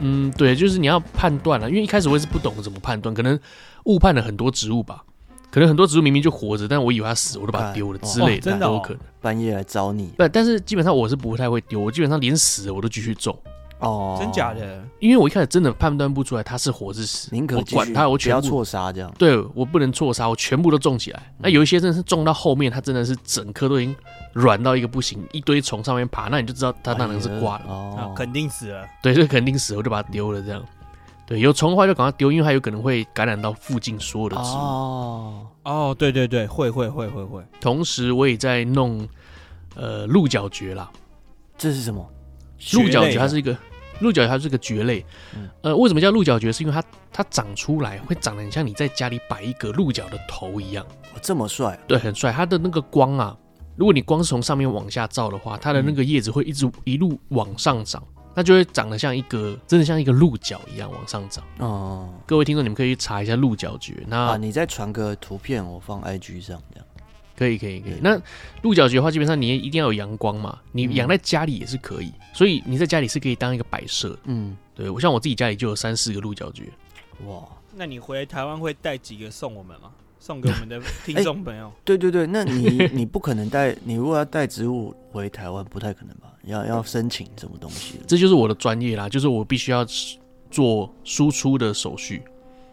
嗯，对，就是你要判断了，因为一开始我也是不懂怎么判断，可能误判了很多植物吧。可能很多植物明明就活着，但我以为它死，我都把它丢了之类的，都有可能。半夜来找你，不，但是基本上我是不太会丢，我基本上连死我都继续种。哦，真假的？因为我一开始真的判断不出来它是活是死，宁可我管它，我全部不要错杀这样。对，我不能错杀，我全部都种起来。嗯、那有一些真的是种到后面，它真的是整棵都已经软到一个不行，一堆虫上面爬，那你就知道它那能是挂了、哎、哦、啊，肯定死了。对，这肯定死了，我就把它丢了。这样，对，有虫的话就赶快丢，因为它有可能会感染到附近所有的植物。哦哦，对对对，会会会会会。同时，我也在弄呃鹿角蕨啦。这是什么？鹿角蕨它是一个鹿角蕨，它是一个蕨类。嗯、呃，为什么叫鹿角蕨？是因为它它长出来会长得很像你在家里摆一个鹿角的头一样。哦、这么帅？对，很帅。它的那个光啊，如果你光是从上面往下照的话，它的那个叶子会一直一路往上长，那就会长得像一个真的像一个鹿角一样往上长。哦，各位听众，你们可以去查一下鹿角蕨。那、啊、你再传个图片，我放 IG 上这样。可以可以可以，那鹿角蕨的话，基本上你一定要有阳光嘛。你养在家里也是可以，嗯、所以你在家里是可以当一个摆设。嗯，对我像我自己家里就有三四个鹿角蕨。哇，那你回台湾会带几个送我们吗？送给我们的听众朋友、欸？对对对，那你 你不可能带，你如果要带植物回台湾，不太可能吧？要要申请什么东西？这就是我的专业啦，就是我必须要做输出的手续。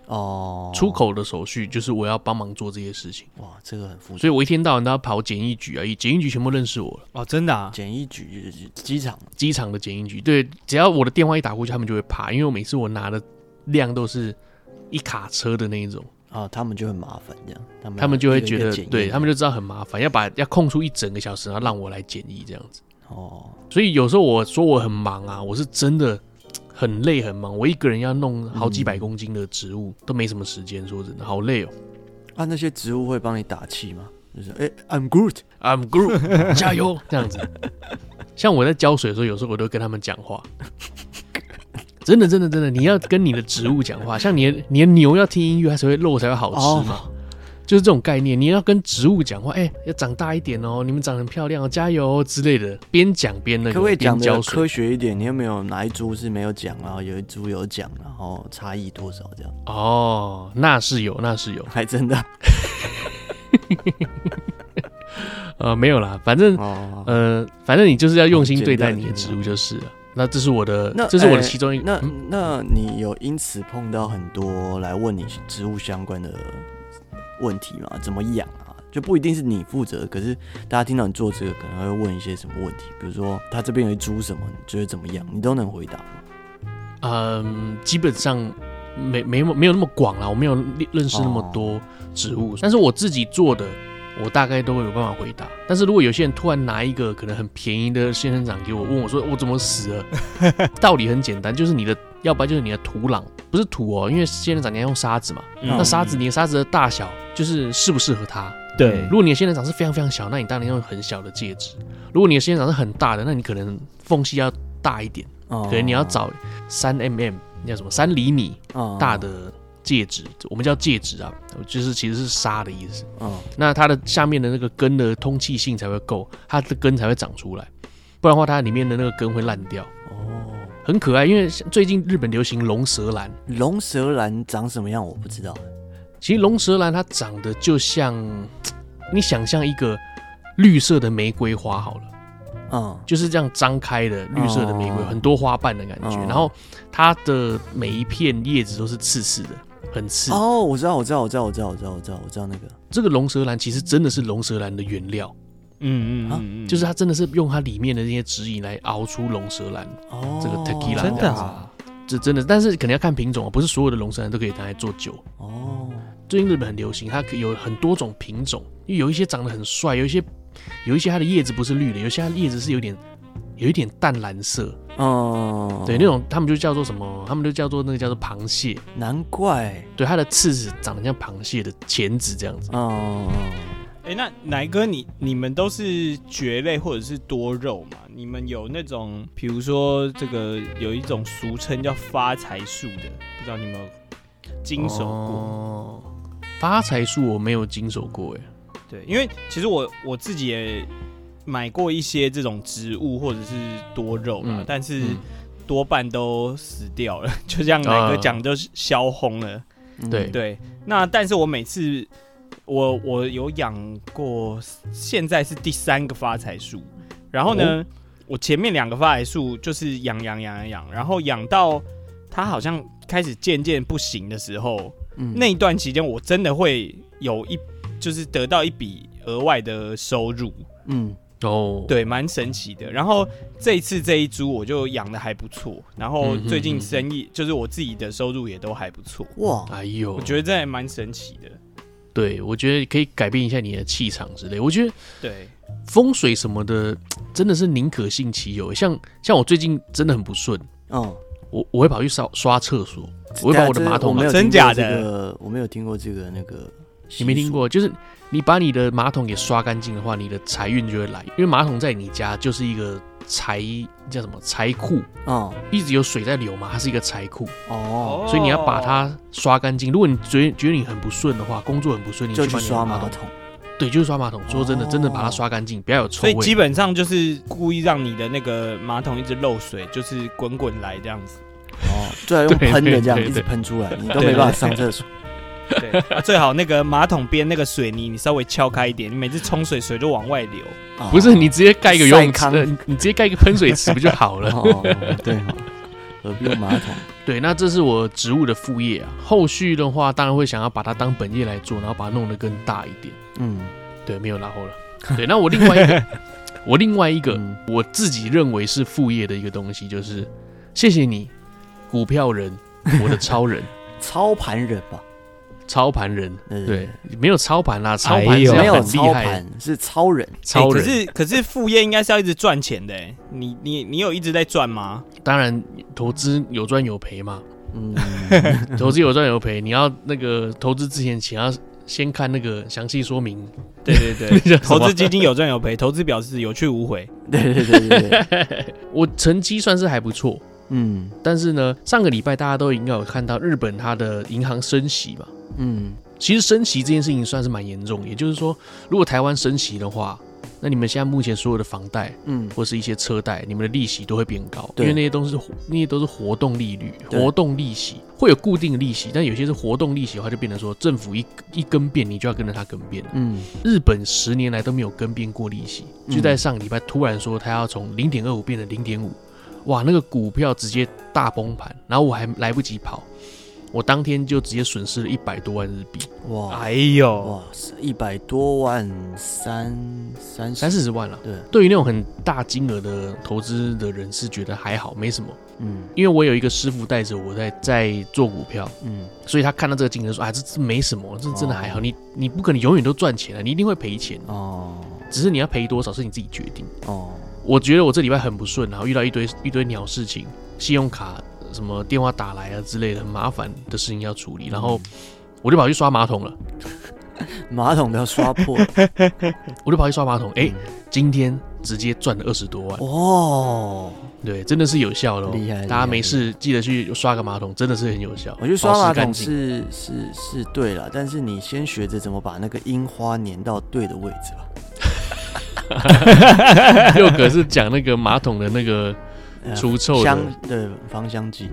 哦，出口的手续就是我要帮忙做这些事情。哇，这个很复杂，所以我一天到晚都要跑检疫局啊，检疫局全部认识我了。哦，真的啊？检疫局机场机场的检疫局，对，只要我的电话一打过去，他们就会怕，因为我每次我拿的量都是一卡车的那一种啊，他们就很麻烦这样，他们他们就会觉得，对他们就知道很麻烦，要把要空出一整个小时，然后让我来检疫这样子。哦，所以有时候我说我很忙啊，我是真的。很累很忙，我一个人要弄好几百公斤的植物，嗯、都没什么时间。说真的，好累哦。啊，那些植物会帮你打气吗？就是哎、欸、，I'm Groot，I'm Groot，加油这样子。像我在浇水的时候，有时候我都跟他们讲话。真的，真的，真的，你要跟你的植物讲话。像你的，你的牛要听音乐，它才会肉才会好吃嘛。哦就是这种概念，你要跟植物讲话，哎、欸，要长大一点哦，你们长得很漂亮哦，加油哦之类的，边讲边那个，可不可以讲的科学一点？你有没有哪一株是没有讲，然后有一株有讲，然后差异多少这样？哦，那是有，那是有，还真的。呃，没有啦，反正，哦、呃，反正你就是要用心对待你的植物就是了。那这是我的，那这是我的其中一个。那、嗯、那你有因此碰到很多来问你植物相关的？问题吗，怎么养啊？就不一定是你负责，可是大家听到你做这个，可能会问一些什么问题，比如说他这边有一株什么，你觉得怎么样？你都能回答吗？嗯，基本上没没没有那么广啦，我没有认识那么多植物，哦、但是我自己做的。我大概都会有办法回答，但是如果有些人突然拿一个可能很便宜的仙人掌给我，问我说我怎么死了？道理很简单，就是你的，要不然就是你的土壤不是土哦，因为仙人掌你要用沙子嘛，嗯、那沙子你的沙子的大小就是适不适合它。对，如果你的仙人掌是非常非常小，那你当然用很小的介质；如果你的仙人掌是很大的，那你可能缝隙要大一点，可能你要找三 mm，叫什么三厘米大的。介质，我们叫介质啊，就是其实是沙的意思。嗯，那它的下面的那个根的通气性才会够，它的根才会长出来，不然的话它里面的那个根会烂掉。哦，很可爱，因为最近日本流行龙舌兰。龙舌兰长什么样我不知道。其实龙舌兰它长得就像你想象一个绿色的玫瑰花好了，嗯，就是这样张开的绿色的玫瑰，很多花瓣的感觉。然后它的每一片叶子都是刺刺的。很刺。哦，我知道，我知道，我知道，我知道，我知道，我知道，我知道那个。这个龙舌兰其实真的是龙舌兰的原料，嗯嗯嗯，就是它真的是用它里面的那些指引来熬出龙舌兰哦，这个 tequila 真的啊，这真的，但是肯定要看品种啊，不是所有的龙舌兰都可以拿来做酒。哦。最近日本很流行，它可有很多种品种，因为有一些长得很帅，有一些有一些它的叶子不是绿的，有些它的叶子是有点有一点淡蓝色。哦，对，那种他们就叫做什么？他们就叫做那个叫做螃蟹。难怪，对，它的刺子长得像螃蟹的钳子这样子。哦，哎、欸，那奶哥，你你们都是蕨类或者是多肉嘛？你们有那种，比如说这个有一种俗称叫发财树的，不知道你们有经手过？哦、发财树我没有经手过，哎，对，因为其实我我自己也。买过一些这种植物或者是多肉嘛，嗯、但是多半都死掉了，嗯、就像哪个讲就是烧红了。嗯、对。对，那但是我每次我我有养过，现在是第三个发财树，然后呢，哦、我前面两个发财树就是养养养养养，然后养到它好像开始渐渐不行的时候，嗯、那一段期间我真的会有一就是得到一笔额外的收入，嗯。哦，对，蛮神奇的。然后这一次这一株我就养的还不错，然后最近生意就是我自己的收入也都还不错。哇，哎呦，我觉得这还蛮神奇的。对，我觉得可以改变一下你的气场之类。我觉得对风水什么的真的是宁可信其有。像像我最近真的很不顺，嗯，我我会跑去刷刷厕所，我会把我的马桶没有真假的，我没有听过这个那个。你没听过，就是你把你的马桶给刷干净的话，你的财运就会来。因为马桶在你家就是一个财叫什么财库啊，嗯、一直有水在流嘛，它是一个财库哦。所以你要把它刷干净。如果你觉得觉得你很不顺的话，工作很不顺，你就去刷马桶。对，就是刷马桶。说真的，真的把它刷干净，不要有臭味。所以基本上就是故意让你的那个马桶一直漏水，就是滚滚来这样子。哦，对，用 喷的这样一直喷出来，你都没办法上厕所。对啊，最好那个马桶边那个水泥，你稍微敲开一点，你每次冲水水就往外流。哦、不是，你直接盖一个游泳池，你直接盖一个喷水池不就好了？哦、对，何必用马桶？对，那这是我植物的副业啊。后续的话，当然会想要把它当本业来做，然后把它弄得更大一点。嗯，对，没有然后了。对，那我另外一个，我另外一个，嗯、我自己认为是副业的一个东西，就是谢谢你，股票人，我的超人，操盘人吧。操盘人，对，对，没有操盘啦，操盘没有操盘，是超人，超人。可是可是副业应该是要一直赚钱的，你你你有一直在赚吗？当然，投资有赚有赔嘛。嗯，投资有赚有赔，你要那个投资之前，请要先看那个详细说明。对对对，投资基金有赚有赔，投资表示有去无回。对对对对对，我成绩算是还不错，嗯，但是呢，上个礼拜大家都应该有看到日本它的银行升息嘛。嗯，其实升息这件事情算是蛮严重，也就是说，如果台湾升息的话，那你们现在目前所有的房贷，嗯，或是一些车贷，你们的利息都会变高，对。因为那些都是那些都是活动利率，活动利息会有固定的利息，但有些是活动利息的话，就变成说政府一一更变，你就要跟着它更变。嗯，日本十年来都没有更变过利息，就在上礼拜突然说它要从零点二五变成零点五，哇，那个股票直接大崩盘，然后我还来不及跑。我当天就直接损失了一百多万日币，哇！哎呦，哇，一百多万三三三四十万了。对，对于那种很大金额的投资的人是觉得还好，没什么。嗯，因为我有一个师傅带着我在在做股票，嗯，所以他看到这个金额说，啊，这这没什么，这真的还好。你你不可能永远都赚钱啊，你一定会赔钱哦。只是你要赔多少是你自己决定。哦，我觉得我这礼拜很不顺，然后遇到一堆一堆鸟事情，信用卡。什么电话打来啊之类的很麻烦的事情要处理，然后我就跑去刷马桶了，马桶都要刷破，我就跑去刷马桶，哎，今天直接赚了二十多万哦，对，真的是有效的，厉害！大家没事记得去刷个马桶，真的是很有效。我觉得刷马桶是是是对了，但是你先学着怎么把那个樱花粘到对的位置吧。又可是讲那个马桶的那个。除臭的香的芳香剂，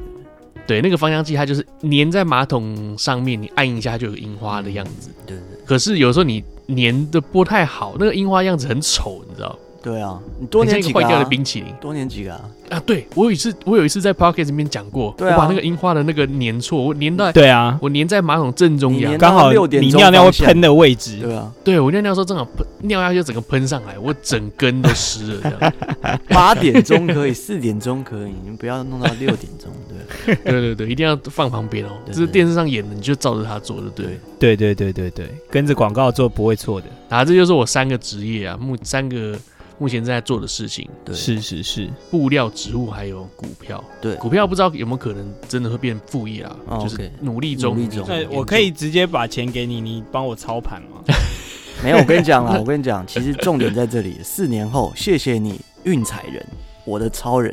对，那个芳香剂它就是粘在马桶上面，你按一下就有樱花的样子。对对。可是有时候你粘的不太好，那个樱花样子很丑，你知道？对啊，你多粘几个坏掉的冰淇淋，多粘几个啊？啊，对我有一次，我有一次在 Podcast 里面讲过，我把那个樱花的那个粘错，我粘到，对啊，我粘在马桶正中央，刚好六点你尿尿会喷的位置，对啊，对我尿尿时候正好喷，尿下去就整个喷上来，我整根都湿了。八点钟可以，四点钟可以，你们不要弄到六点钟，对，对对对，一定要放旁边哦，这是电视上演的，你就照着它做就对，对对对对对，跟着广告做不会错的。啊，这就是我三个职业啊，目三个。目前正在做的事情，对，是是是，布料、植物还有股票，对，股票不知道有没有可能真的会变副业啊？就是努力中，努力中。对，我可以直接把钱给你，你帮我操盘吗？没有，我跟你讲啊，我跟你讲，其实重点在这里。四年后，谢谢你，运彩人，我的超人。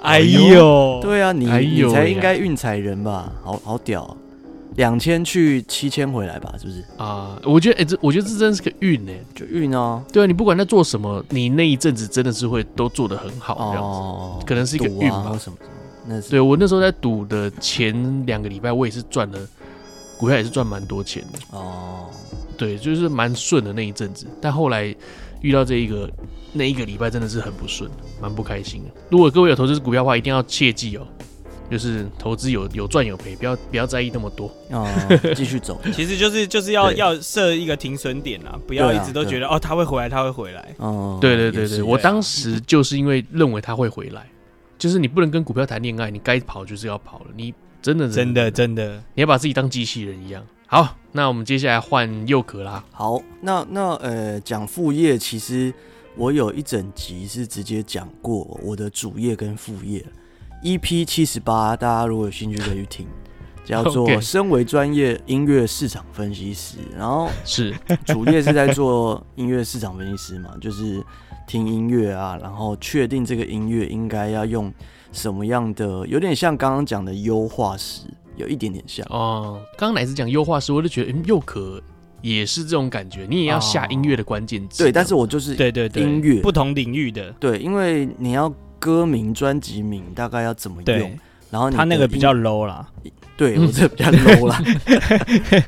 哎呦，对啊，你你才应该运彩人吧？好好屌。两千去七千回来吧，是不是啊？我觉得，哎、欸，这我觉得这真是个运呢，就运哦。对啊，你不管在做什么，你那一阵子真的是会都做得很好，哦，可能是一个运吧，什么什么。那是对我那时候在赌的前两个礼拜，我也是赚了，股票也是赚蛮多钱的。哦，对，就是蛮顺的那一阵子，但后来遇到这一个那一个礼拜真的是很不顺，蛮不开心的。如果各位有投资股票的话，一定要切记哦，就是投资有有赚有赔，不要不要在意那么多哦，继续走。其实就是就是要要设一个停损点啊，不要一直都觉得哦他会回来，他会回来。哦，对对对对，我当时就是因为认为他会回来，就是你不能跟股票谈恋爱，你该跑就是要跑了，你真的真的真的你要把自己当机器人一样。好，那我们接下来换佑可啦。好，那那呃，讲副业，其实我有一整集是直接讲过我的主业跟副业，EP 七十八，大家如果有兴趣可以去听，叫做“身为专业音乐市场分析师”，然后 是。主业是在做音乐市场分析师嘛，就是听音乐啊，然后确定这个音乐应该要用什么样的，有点像刚刚讲的优化师。有一点点像。哦，刚刚乃子讲优化师，我就觉得，嗯，又可也是这种感觉，你也要下音乐的关键字，对，但是我就是对对对。音乐。不同领域的，对，因为你要歌名、专辑名大概要怎么用，然后他那个比较 low 啦，对我这比较 low 啦，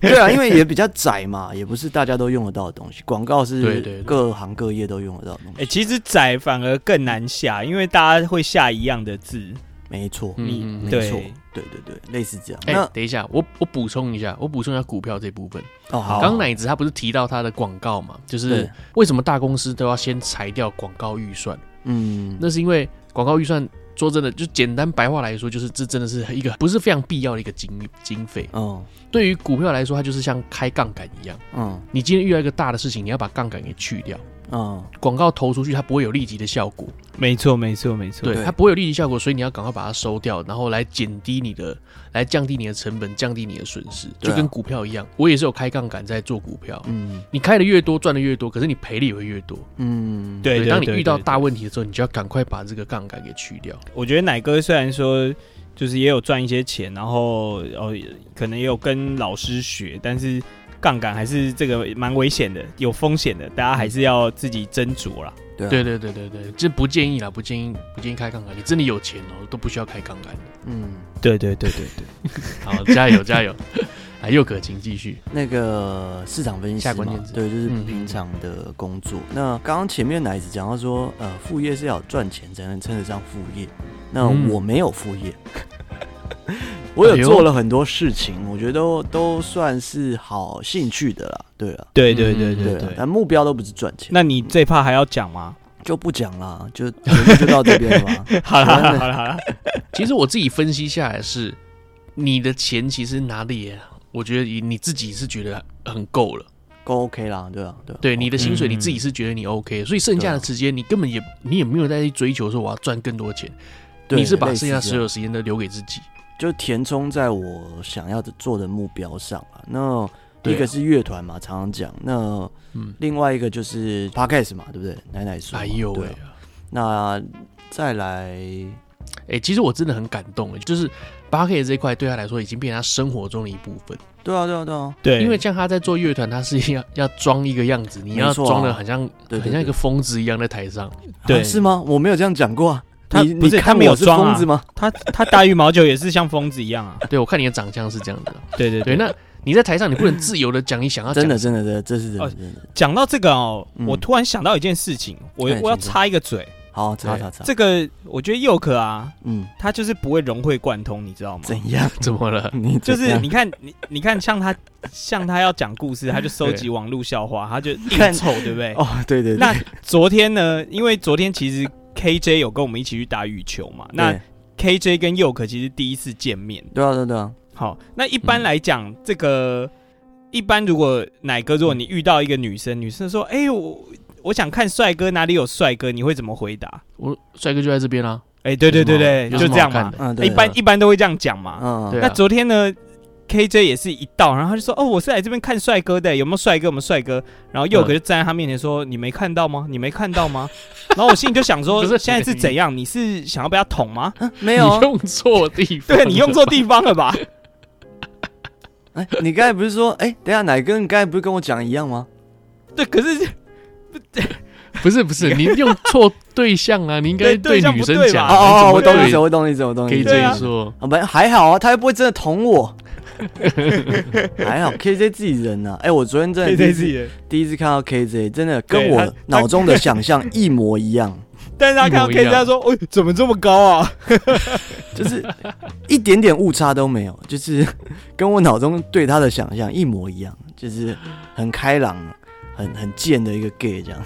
对啊，因为也比较窄嘛，也不是大家都用得到的东西，广告是各行各业都用得到的东西，哎，其实窄反而更难下，因为大家会下一样的字。没错，嗯，没错，对对对，类似这样。那等一下，我我补充一下，我补充一下股票这部分。哦，好。刚奶子他不是提到他的广告嘛？就是为什么大公司都要先裁掉广告预算？嗯，那是因为广告预算，说真的，就简单白话来说，就是这真的是一个不是非常必要的一个经经费。嗯，对于股票来说，它就是像开杠杆一样。嗯，你今天遇到一个大的事情，你要把杠杆给去掉。嗯，广告投出去，它不会有立即的效果。没错，没错，没错。对，它不会有立即效果，所以你要赶快把它收掉，然后来减低你的，来降低你的成本，降低你的损失。就跟股票一样，我也是有开杠杆在做股票。嗯，你开的越多，赚的越多，可是你赔的也会越多。嗯，对。当你遇到大问题的时候，你就要赶快把这个杠杆给去掉。我觉得奶哥虽然说就是也有赚一些钱，然后哦，可能也有跟老师学，但是。杠杆还是这个蛮危险的，有风险的，大家还是要自己斟酌啦。对对对对对，这不建议啦，不建议不建议开杠杆。你真的有钱哦，都不需要开杠杆。嗯，对对对对对，好，加油加油，啊，又可请继续。那个市场分析下关键词，对，就是平常的工作。那刚刚前面奶子讲到说，呃，副业是要赚钱才能称得上副业。那我没有副业。我有做了很多事情，我觉得都都算是好兴趣的啦。对啊，对对对对对，但目标都不是赚钱。那你最怕还要讲吗？就不讲了，就就到这边了吧。好了好了好了，其实我自己分析下来是，你的钱其实哪里，我觉得你自己是觉得很够了，够 OK 啦，对啊对。对你的薪水你自己是觉得你 OK，所以剩下的时间你根本也你也没有再去追求说我要赚更多钱，你是把剩下所有时间都留给自己。就填充在我想要的做的目标上啊。那一个是乐团嘛，常常讲。那另外一个就是 Podcast 嘛，对不对？奶奶说。哎呦喂！那再来，哎，其实我真的很感动，就是 Podcast 这一块对他来说已经变成他生活中的一部分。对啊，对啊，对啊。对，因为像他在做乐团，他是要 要装一个样子，你要装的很像，很像一个疯子一样在台上。对，是吗？我没有这样讲过啊。他不是他没有装疯子吗？他他打羽毛球也是像疯子一样啊。对，我看你的长相是这样的。对对对，那你在台上你不能自由的讲你想要讲。真的真的真的，这是真的。讲到这个哦，我突然想到一件事情，我我要插一个嘴。好，插插插。这个我觉得佑可啊，嗯，他就是不会融会贯通，你知道吗？怎样？怎么了？你就是你看你你看像他像他要讲故事，他就收集网络笑话，他就硬凑，对不对？哦，对对。那昨天呢？因为昨天其实。KJ 有跟我们一起去打羽球嘛？那 KJ 跟佑可其实第一次见面。对啊，对对啊。好，那一般来讲，嗯、这个一般如果奶哥，如果你遇到一个女生，女生说：“哎、欸，我我想看帅哥，哪里有帅哥？”你会怎么回答？我帅哥就在这边啊！哎、欸，对对对对，就这样嘛。嗯，一般一般都会这样讲嘛。嗯，那昨天呢？KJ 也是一到，然后他就说：“哦，我是来这边看帅哥的，有没有帅哥？有没有帅哥？”然后佑可就站在他面前说：“你没看到吗？你没看到吗？” 然后我心里就想说：“是现在是怎样？你是想要被他捅吗？” 没有，你用错地方。对，你用错地方了吧？哎，你刚才不是说，哎，等下哪个？你刚才不是跟我讲一样吗？对，可是不是不是，你用错对象啊！你应该对女生讲。哦哦，我懂你意思，我懂你意思，我懂你意思。可以这样说。啊，没还好啊，他又不会真的捅我。还好 KJ 自己人呐、啊。哎、欸，我昨天真的第一次第一次看到 KJ，真的跟我脑中的想象一模一样。但是他看到 KJ 他说：“哎、欸，怎么这么高啊？” 就是一点点误差都没有，就是跟我脑中对他的想象一模一样，就是很开朗、很很贱的一个 gay 这样。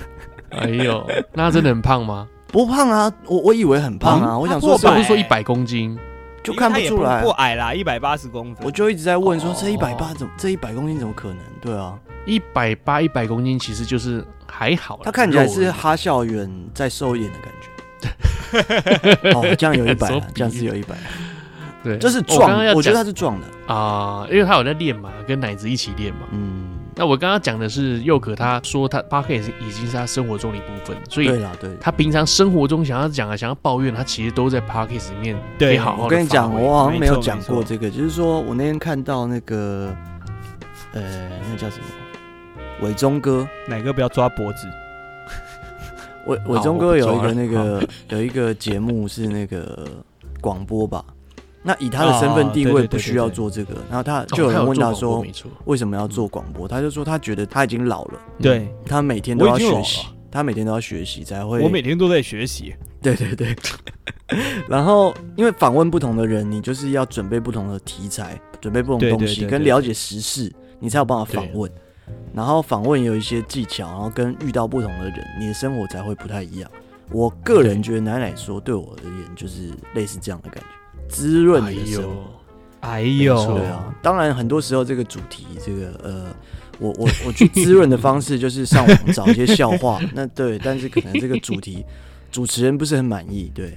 哎呦，那他真的很胖吗？不胖啊，我我以为很胖啊，嗯、我想说是不是说一百公斤？就看不出来，不矮啦，一百八十公分。我就一直在问说，这一百八怎么，这一百公斤怎么可能？对啊，一百八一百公斤其实就是还好。他看起来是哈校园再瘦一点的感觉。哦，这样有一百，这样是有一百。对，这是壮，我觉得他是壮的啊，因为他有在练嘛，跟奶子一起练嘛。嗯。那我刚刚讲的是佑可，他说他 Podcast 已经是他生活中的一部分，所以对啦，对他平常生活中想要讲啊，想要抱怨，他其实都在 Podcast 里面。对，好，我跟你讲，我好像没有讲过这个，就是说我那天看到那个，呃，那叫什么？伟忠哥，哪个不要抓脖子？伟伟忠哥有一个那个有一个节目是那个广播吧。那以他的身份定位不需要做这个，然后他就有人问他说，为什么要做广播？他就说他觉得他已经老了，对，他每天都要学习，他每天都要学习才会。我每天都在学习，对对对。然后因为访问不同的人，你就是要准备不同的题材，准备不同东西，跟了解时事，你才有办法访问。然后访问有一些技巧，然后跟遇到不同的人，你的生活才会不太一样。我个人觉得奶奶说对我而言就是类似这样的感觉。滋润的时候，哎呦，对啊，当然很多时候这个主题，这个呃，我我我去滋润的方式就是上网找一些笑话，那对，但是可能这个主题主持人不是很满意，对，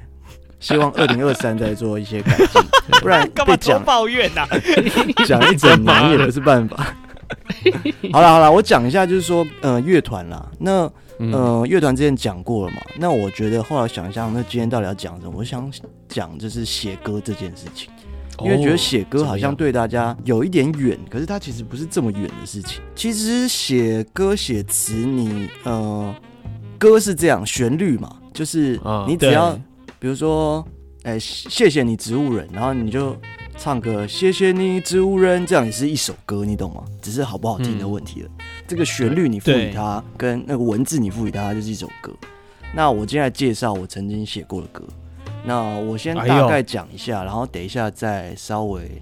希望二零二三再做一些改进，不然干嘛多抱怨呐？讲一整年也不是办法。好了好了，我讲一下，就是说，呃，乐团啦，那。呃，乐团之前讲过了嘛？那我觉得后来想一下，那今天到底要讲什么？我想讲就是写歌这件事情，因为觉得写歌好像对大家有一点远，可是它其实不是这么远的事情。其实写歌写词，你呃，歌是这样，旋律嘛，就是你只要比如说，哎，谢谢你植物人，然后你就。唱歌，谢谢你，植物人，这样也是一首歌，你懂吗？只是好不好听的问题了。嗯、这个旋律你赋予它，跟那个文字你赋予它，它就是一首歌。那我今天来介绍我曾经写过的歌。那我先大概讲一下，哎、然后等一下再稍微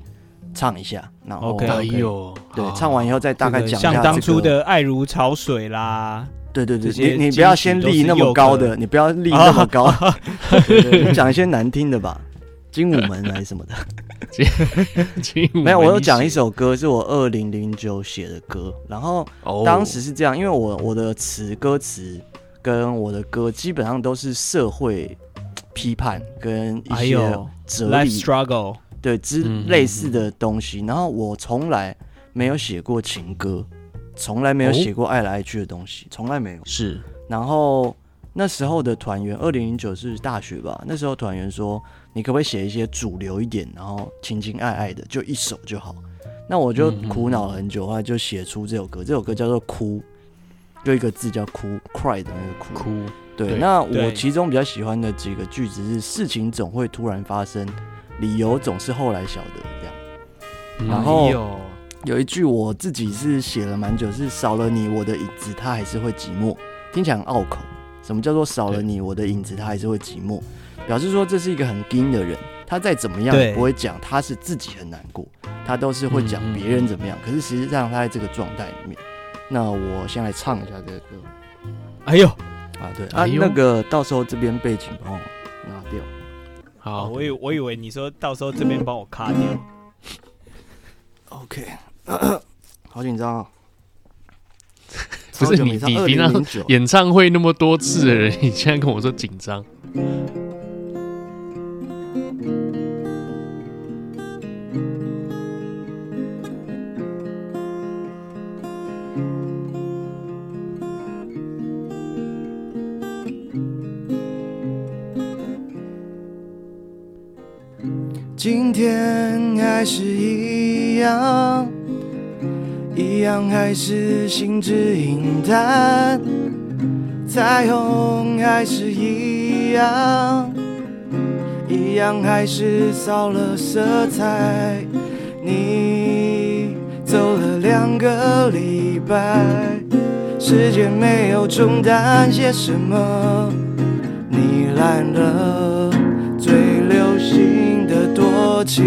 唱一下。然后 OK，对，唱完以后再大概讲一下、当初的爱如潮水啦，对对对，你你不要先立那么高的，你不要立那么高，讲一些难听的吧，精武门还是什么的。没有，我有讲一首歌，是我二零零九写的歌。然后当时是这样，因为我我的词歌词跟我的歌基本上都是社会批判跟一些哲理 struggle 对之类似的东西。然后我从来没有写过情歌，从来没有写过爱来爱去的东西，从来没有。是。然后那时候的团员，二零零九是大学吧？那时候团员说。你可不可以写一些主流一点，然后情情爱爱的，就一首就好？那我就苦恼了很久，后来就写出这首歌。这首歌叫做《哭》，就一个字叫“哭 ”，cry 的那个哭。哭。对。对那我其中比较喜欢的几个句子是：事情总会突然发生，理由总是后来晓得。这样。然后有一句我自己是写了蛮久，是少了你，我的影子它还是会寂寞。听起来很拗口。什么叫做少了你，我的影子它还是会寂寞？表示说这是一个很硬的人，他再怎么样也不会讲他是自己很难过，他都是会讲别人怎么样。可是实际上他在这个状态里面，那我先来唱一下这个歌。哎呦，啊对，啊那个到时候这边背景帮我拿掉。好，我以我以为你说到时候这边帮我卡掉。OK，好紧张啊！不是你你平常演唱会那么多次的人，你现在跟我说紧张？一样还是兴致饮淡，彩虹还是一样，一样还是少了色彩。你走了。两个礼拜，时间没有冲淡些什么，你烂了最流行的多情，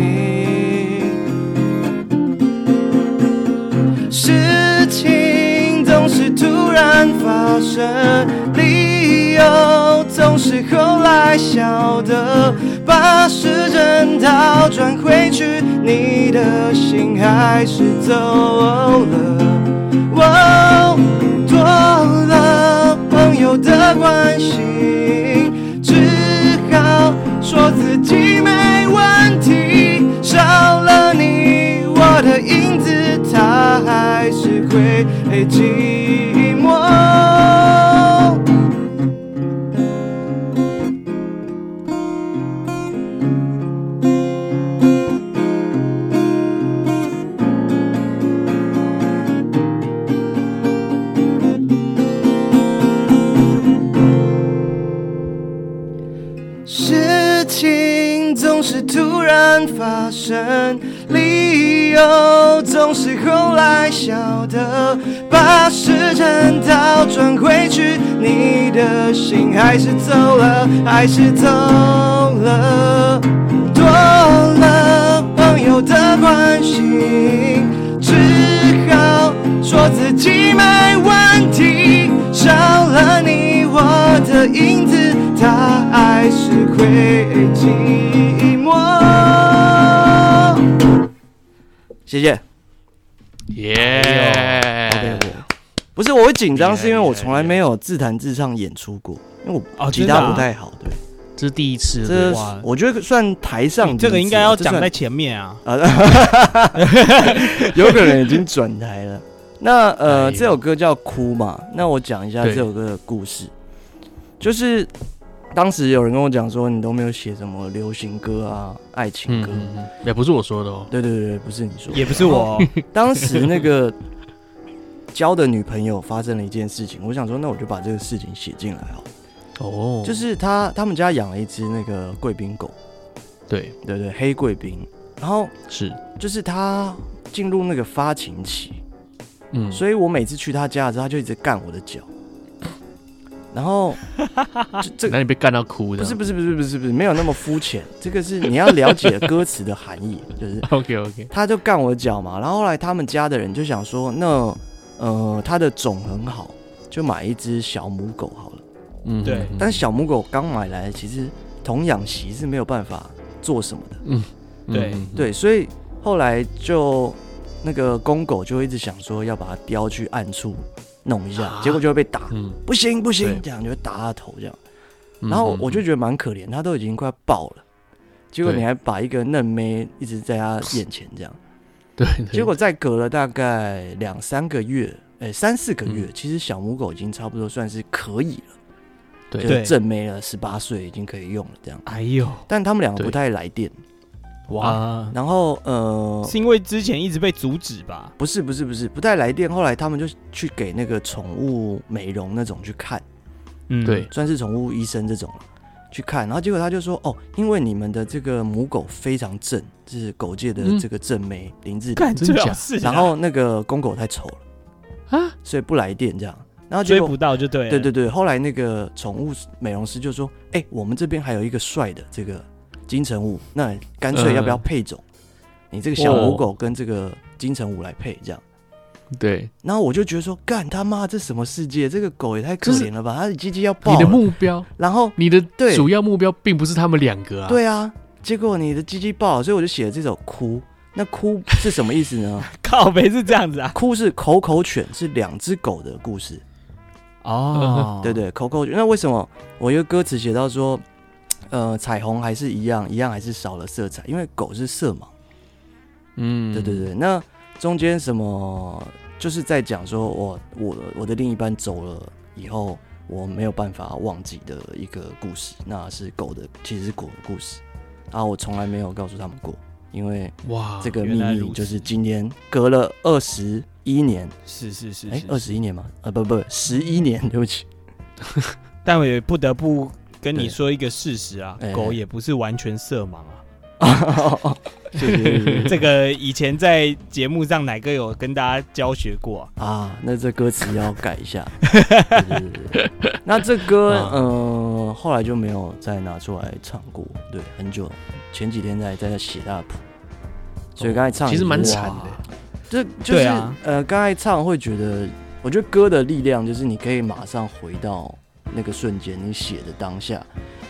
然发生，理由总是后来晓得。把时针倒转回去，你的心还是走了。多了朋友的关心，只好说自己没问题。少了你，我的影子它还是会寂寞。然发生，理由总是后来晓得。把时针倒转回去，你的心还是走了，还是走了。多了朋友的关心，只好说自己没问题。少了你，我的影子，他还是会寂寞。谢谢，耶。不是我会紧张，是因为我从来没有自弹自唱演出过，因为我吉他不太好，对，这是第一次，这我觉得算台上，这个应该要讲在前面啊，有可能已经转台了。那呃，这首歌叫《哭》嘛，那我讲一下这首歌的故事，就是。当时有人跟我讲说，你都没有写什么流行歌啊、爱情歌，也不是我说的哦。对对对，不是你说的，也不是我。当时那个交的女朋友发生了一件事情，我想说，那我就把这个事情写进来好了。哦，就是他他们家养了一只那个贵宾狗，对对对，黑贵宾。然后是，就是他进入那个发情期，嗯，所以我每次去他家的时候，他就一直干我的脚。然后，这那你被干到哭的？不是不是不是不是不是，没有那么肤浅。这个是你要了解歌词的含义，就是 OK OK。他就干我脚嘛，然后后来他们家的人就想说，那呃他的种很好，就买一只小母狗好了。嗯，对。但是小母狗刚买来，其实童养媳是没有办法做什么的。嗯，对对，所以后来就那个公狗就一直想说要把它叼去暗处。弄一下，结果就会被打。嗯，不行不行，这样就会打他头这样。然后我就觉得蛮可怜，他都已经快爆了，结果你还把一个嫩妹一直在他眼前这样。对。结果再隔了大概两三个月，哎，三四个月，其实小母狗已经差不多算是可以了。对。就正妹了，十八岁已经可以用了这样。哎呦！但他们两个不太来电。哇，然后呃，是因为之前一直被阻止吧？不是不是不是，不带来电。后来他们就去给那个宠物美容那种去看，嗯，对，算是宠物医生这种去看。然后结果他就说，哦，因为你们的这个母狗非常正，就是狗界的这个正妹林志玲，真假？然后那个公狗太丑了啊，所以不来电这样。然后追不到就对，对对对。后来那个宠物美容师就说，哎，我们这边还有一个帅的这个。金城武，那干脆要不要配种？呃、你这个小母狗跟这个金城武来配，这样。对。然后我就觉得说，干他妈，这什么世界？这个狗也太可怜了吧！它的鸡鸡要爆。你的目标，然后你的对主要目标并不是他们两个啊。对啊。结果你的鸡鸡爆，所以我就写了这首哭。那哭是什么意思呢？靠北是这样子啊。哭是口口犬，是两只狗的故事。哦。对对，口口犬。那为什么我一个歌词写到说？呃，彩虹还是一样，一样还是少了色彩，因为狗是色盲。嗯，对对对。那中间什么，就是在讲说我我我的另一半走了以后，我没有办法忘记的一个故事，那是狗的，其实是狗的故事。啊，我从来没有告诉他们过，因为哇，这个秘密就是今天隔了二十一年，是是是，哎，二十一年吗？啊，不不，十一年，对不起。但我也不得不。跟你说一个事实啊，狗也不是完全色盲啊。这个以前在节目上哪个有跟大家教学过啊，啊那这歌词要改一下。对对对对，那这歌，嗯、呃，后来就没有再拿出来唱过。对，很久，前几天在在写大谱，所以刚才唱、哦、其实蛮惨的。这就是、啊、呃，刚才唱会觉得，我觉得歌的力量就是你可以马上回到那个瞬间，你写的当下，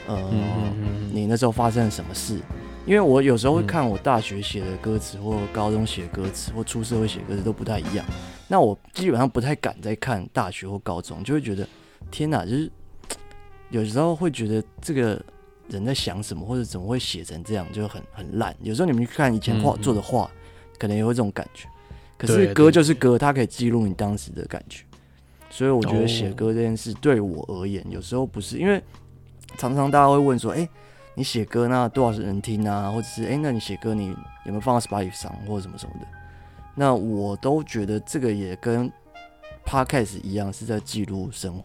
呃，嗯嗯嗯你那时候发生了什么事？因为我有时候会看我大学写的歌词，或高中写歌词，或出社会写歌词都不太一样。那我基本上不太敢再看大学或高中，就会觉得天哪，就是有时候会觉得这个人在想什么，或者怎么会写成这样，就很很烂。有时候你们去看以前画做的画，可能也会这种感觉。可是歌就是歌，它可以记录你当时的感觉。所以我觉得写歌这件事对我而言，有时候不是因为常常大家会问说，哎。你写歌那多少人听啊？或者是哎、欸，那你写歌你有没有放到 Spotify 上或者什么什么的？那我都觉得这个也跟 Podcast 一样，是在记录生活，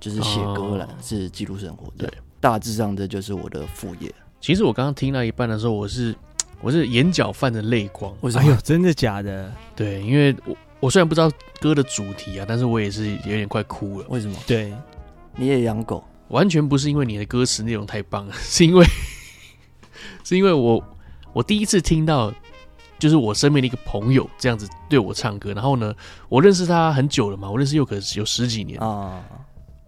就是写歌啦，是记录生活。对，大致上这就是我的副业。其实我刚刚听到一半的时候，我是我是眼角泛着泪光。为什么？哎呦，真的假的？对，因为我我虽然不知道歌的主题啊，但是我也是有点快哭了。为什么？对，你也养狗。完全不是因为你的歌词内容太棒了，是因为 是因为我我第一次听到，就是我身边的一个朋友这样子对我唱歌，然后呢，我认识他很久了嘛，我认识又可有十几年啊，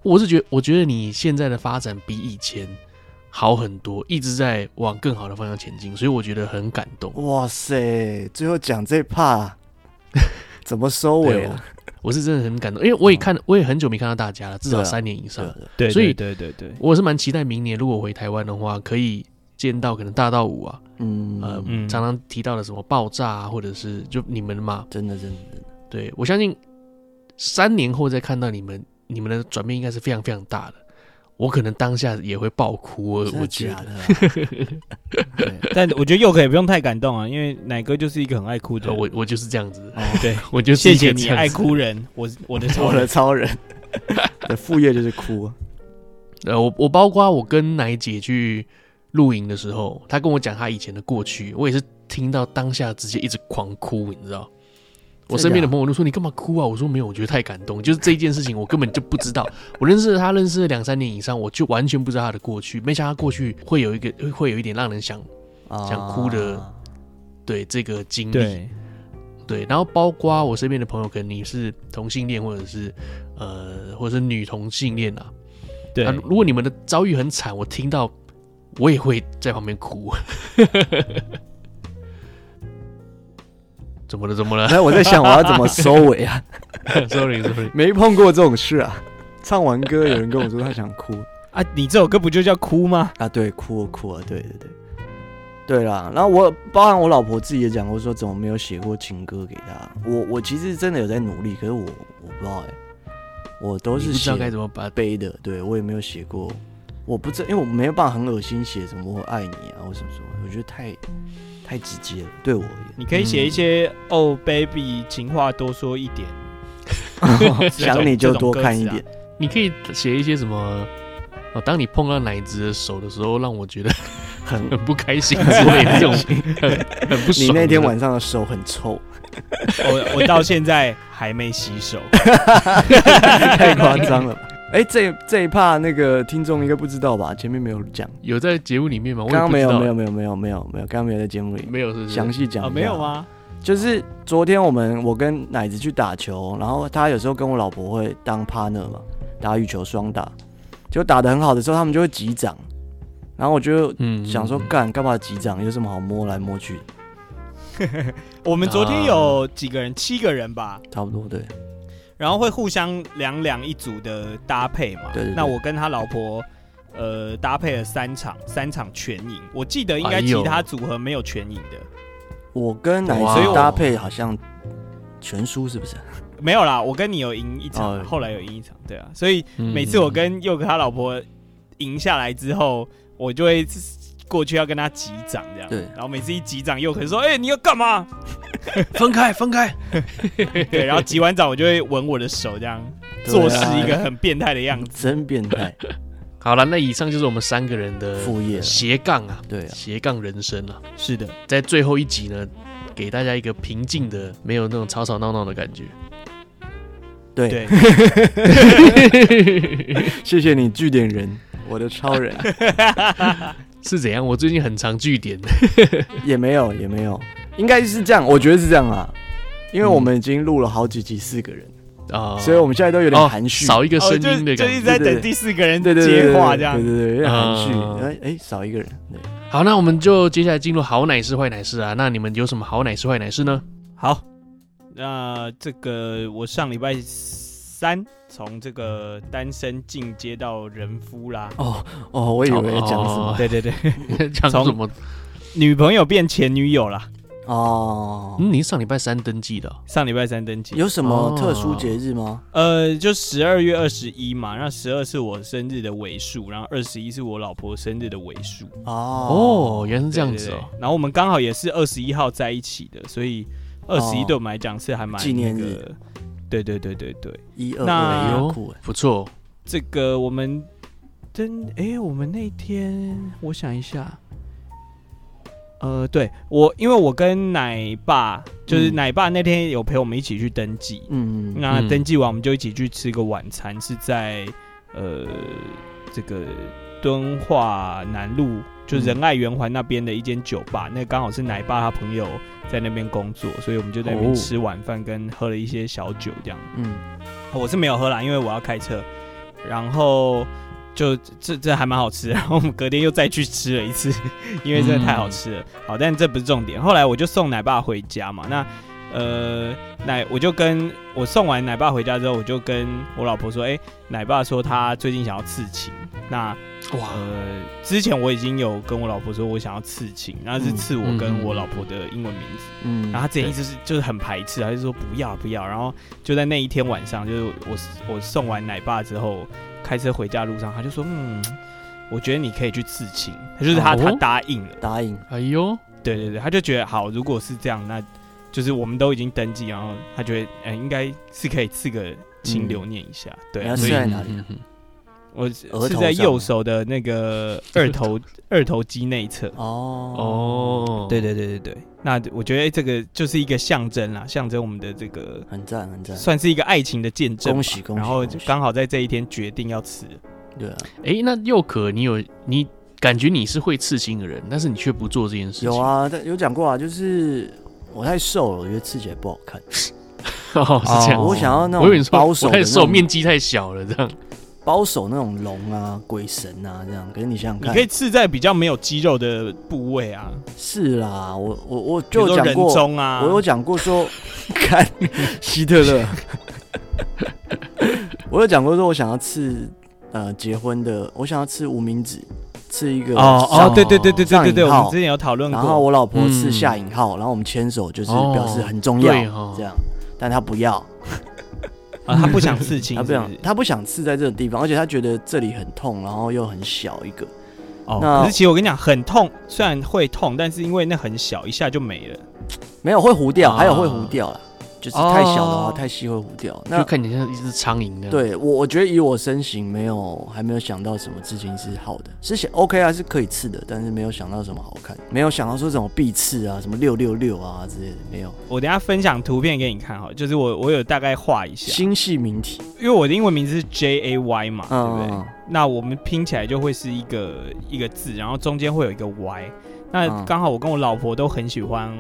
我是觉得我觉得你现在的发展比以前好很多，一直在往更好的方向前进，所以我觉得很感动。哇塞，最后讲这 part 怎么收尾啊？我是真的很感动，因为我也看，我也很久没看到大家了，至少三年以上。对，所以对对对，我是蛮期待明年如果回台湾的话，可以见到可能大道五啊，嗯。呃，常常提到的什么爆炸啊，或者是就你们嘛，真的真的真的，对我相信三年后再看到你们，你们的转变应该是非常非常大的。我可能当下也会爆哭，我我觉得，但我觉得又可以不用太感动啊，因为奶哥就是一个很爱哭的，我我就是这样子，对，我就谢谢你爱哭人，我我的 我的超人的副业就是哭，呃，我我包括我跟奶姐去露营的时候，她跟我讲她以前的过去，我也是听到当下直接一直狂哭，你知道。我身边的朋友都说：“你干嘛哭啊？”我说：“没有，我觉得太感动。就是这件事情，我根本就不知道。我认识他，认识了两三年以上，我就完全不知道他的过去。没想到他过去会有一个，会有一点让人想、啊、想哭的，对这个经历。对，对，然后包括我身边的朋友，可能你是同性恋，或者是呃，或者是女同性恋啊。对、啊，如果你们的遭遇很惨，我听到我也会在旁边哭。”怎么了？怎么了？那我在想，我要怎么收尾啊？Sorry，Sorry，没碰过这种事啊。唱完歌，有人跟我说他想哭 啊。你这首歌不就叫哭吗？啊，对，哭啊哭啊，对对对，对啦。然后我包含我老婆自己也讲过，说怎么没有写过情歌给他。我我其实真的有在努力，可是我我不知道哎、欸，我都是知道该怎么把背的。对我也没有写过，我不知道，因为我没有办法很恶心写什么我爱你啊或什么什么，我觉得太。太直接了，对我而言。你可以写一些“哦，baby”，情话多说一点，想你就多看一点。你可以写一些什么？哦，当你碰到奶子的手的时候，让我觉得很 很不开心 之类的这种，很很不爽。你那天晚上的手很臭，我我到现在还没洗手，太夸张了。哎、欸，这这一趴那个听众应该不知道吧？前面没有讲，有在节目里面吗？刚刚没有，没有，没有，没有，没有，没有，刚刚没有在节目里，没有是详细讲，没有吗？就是昨天我们我跟奶子去打球，然后他有时候跟我老婆会当 partner 嘛，打羽球双打，就打的很好的时候，他们就会击掌，然后我就想说，干干嘛击掌？有什么好摸来摸去？我们昨天有几个人？七个人吧，差不多对。然后会互相两两一组的搭配嘛？对，对，对。那我跟他老婆，呃，搭配了三场，三场全赢。我记得应该其他组合没有全赢的。我跟奶子搭配好像全输，是不是？没有啦，我跟你有赢一场，哦、后来有赢一场，对啊。所以每次我跟佑哥他老婆赢下来之后，我就会。过去要跟他击掌这样，对，然后每次一击掌，又可能说：“哎、欸，你要干嘛？分开，分开。”对，然后击完掌，我就会吻我的手，这样做事一个很变态的样子，真变态。好了，那以上就是我们三个人的副业斜杠啊，对，斜杠人生啊。是的，在最后一集呢，给大家一个平静的，没有那种吵吵闹闹的感觉。对，对谢谢你据点人，我的超人是怎样？我最近很常句点，也没有，也没有，应该是这样，我觉得是这样啊，因为我们已经录了好几集四个人。啊，所以我们现在都有点含蓄，少一个声音的感觉，就一直在等第四个人接话，这样，对对对，有点含蓄，哎哎，少一个人，对，好，那我们就接下来进入好奶师坏奶事啊，那你们有什么好奶师坏奶事呢？好。那这个我上礼拜三从这个单身进阶到人夫啦。哦哦，我以为讲什么？对对对，讲什么？女朋友变前女友啦。哦，嗯，你上礼拜三登记的？上礼拜三登记。有什么特殊节日吗？呃，就十二月二十一嘛，那十二是我生日的尾数，然后二十一是我老婆生日的尾数。哦，原来是这样子哦。然后我们刚好也是二十一号在一起的，所以。二十一对我们来讲是还蛮纪念日，对对对对对，一二那不错。这个我们真哎，我们那天我想一下，呃，对我，因为我跟奶爸，就是奶爸那天有陪我们一起去登记，嗯，那登记完我们就一起去吃个晚餐，是在呃这个敦化南路。就仁爱圆环那边的一间酒吧，那刚好是奶爸他朋友在那边工作，所以我们就在那边吃晚饭，跟喝了一些小酒这样。嗯，我是没有喝啦，因为我要开车。然后就这这还蛮好吃，然后我们隔天又再去吃了一次，因为真的太好吃了。嗯、好，但这不是重点。后来我就送奶爸回家嘛，那呃奶我就跟我送完奶爸回家之后，我就跟我老婆说，哎、欸，奶爸说他最近想要刺青，那。哇，呃，之前我已经有跟我老婆说，我想要刺青，然后是刺我跟我老婆的英文名字，嗯，然后他之前一直是就是很排斥，他就说不要不要，然后就在那一天晚上，就是我我送完奶爸之后，开车回家路上，他就说，嗯，我觉得你可以去刺青，他就是他他答应了，答应，哎呦，对对对，他就觉得好，如果是这样，那就是我们都已经登记，然后他觉得，哎，应该是可以刺个青留念一下，对，要刺在哪里？我是在右手的那个二头二头肌内侧哦哦，对对对对对，那我觉得这个就是一个象征啦，象征我们的这个很赞很赞，算是一个爱情的见证。恭喜恭喜！然后就刚好在这一天决定要刺。对啊，哎，那又可你有你感觉你是会刺青的人，但是你却不做这件事情。有啊，但有讲过啊，就是我太瘦了，我觉得刺起来不好看。哦，是这样。我想要那种保守，太瘦，面积太小了，这样。保守那种龙啊、鬼神啊这样，可是你想想看，你可以刺在比较没有肌肉的部位啊。是啦，我我我就有讲过，中啊、我有讲过说，看希特勒，我有讲过说，我想要刺呃结婚的，我想要刺无名指，刺一个哦哦，对对对对对对对，我们之前有讨论过。然后我老婆刺下引号，然后我们牵手，就是表示很重要这样，但她不要。啊，他不想刺青，他不想，他不想刺在这个地方，而且他觉得这里很痛，然后又很小一个。哦，那可是其实我跟你讲，很痛，虽然会痛，但是因为那很小，一下就没了。没有会糊掉，还有会糊掉了。就是太小的话，太细会糊掉。那就看你像一只苍蝇那样。对我，我觉得以我身形，没有还没有想到什么刺青是好的，是想 OK 啊，是可以刺的，但是没有想到什么好看，没有想到说什么必刺啊，什么六六六啊之类的，没有。我等下分享图片给你看哈，就是我我有大概画一下星系名体，因为我的英文名字是 J A Y 嘛，对不对？那我们拼起来就会是一个一个字，然后中间会有一个 Y。那刚好我跟我老婆都很喜欢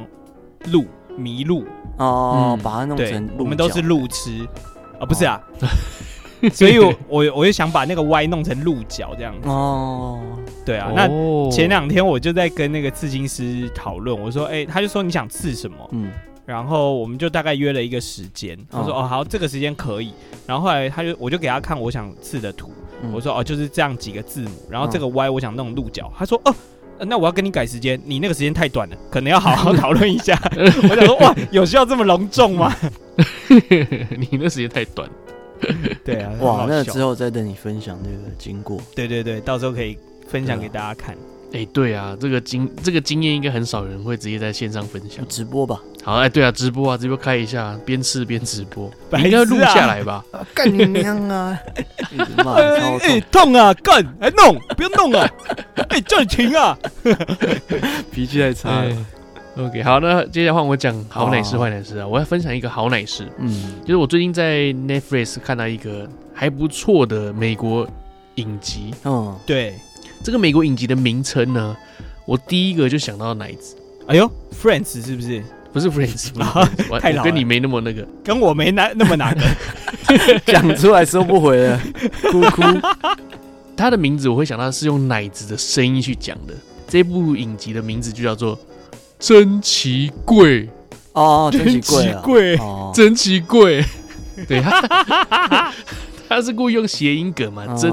鹿。麋鹿哦，把它弄成我们都是路痴。啊，不是啊，所以我我我就想把那个 Y 弄成鹿角这样子。哦，对啊，那前两天我就在跟那个刺青师讨论，我说哎，他就说你想刺什么？嗯，然后我们就大概约了一个时间，他说哦好，这个时间可以，然后后来他就我就给他看我想刺的图，我说哦就是这样几个字母，然后这个 Y 我想弄鹿角，他说哦。那我要跟你改时间，你那个时间太短了，可能要好好 讨论一下。我想说，哇，有需要这么隆重吗？你那时间太短。对啊，哇，那之后再等你分享那个经过。对对对，到时候可以分享给大家看。哎、欸，对啊，这个经这个经验应该很少人会直接在线上分享，直播吧。好，哎、欸，对啊，直播啊，直播开一下，边吃边直播，应该录下来吧？干你娘啊！哎、欸，痛啊！干，哎，弄，不要弄啊！哎、欸，叫你停啊！脾气太差了。欸 OK，好，那接下来换我讲好奶事坏奶事啊！我要分享一个好奶事，嗯，就是我最近在 Netflix 看到一个还不错的美国影集，嗯，对，这个美国影集的名称呢，我第一个就想到奶子，哎呦，Friends 是不是？不是 Friends，我太老，跟你没那么那个，跟我没那那么难的，讲出来收不回了，哭哭。他的名字我会想到是用奶子的声音去讲的，这部影集的名字就叫做。珍奇贵哦，珍奇贵，珍奇贵，对，他 他是故意用谐音梗嘛，珍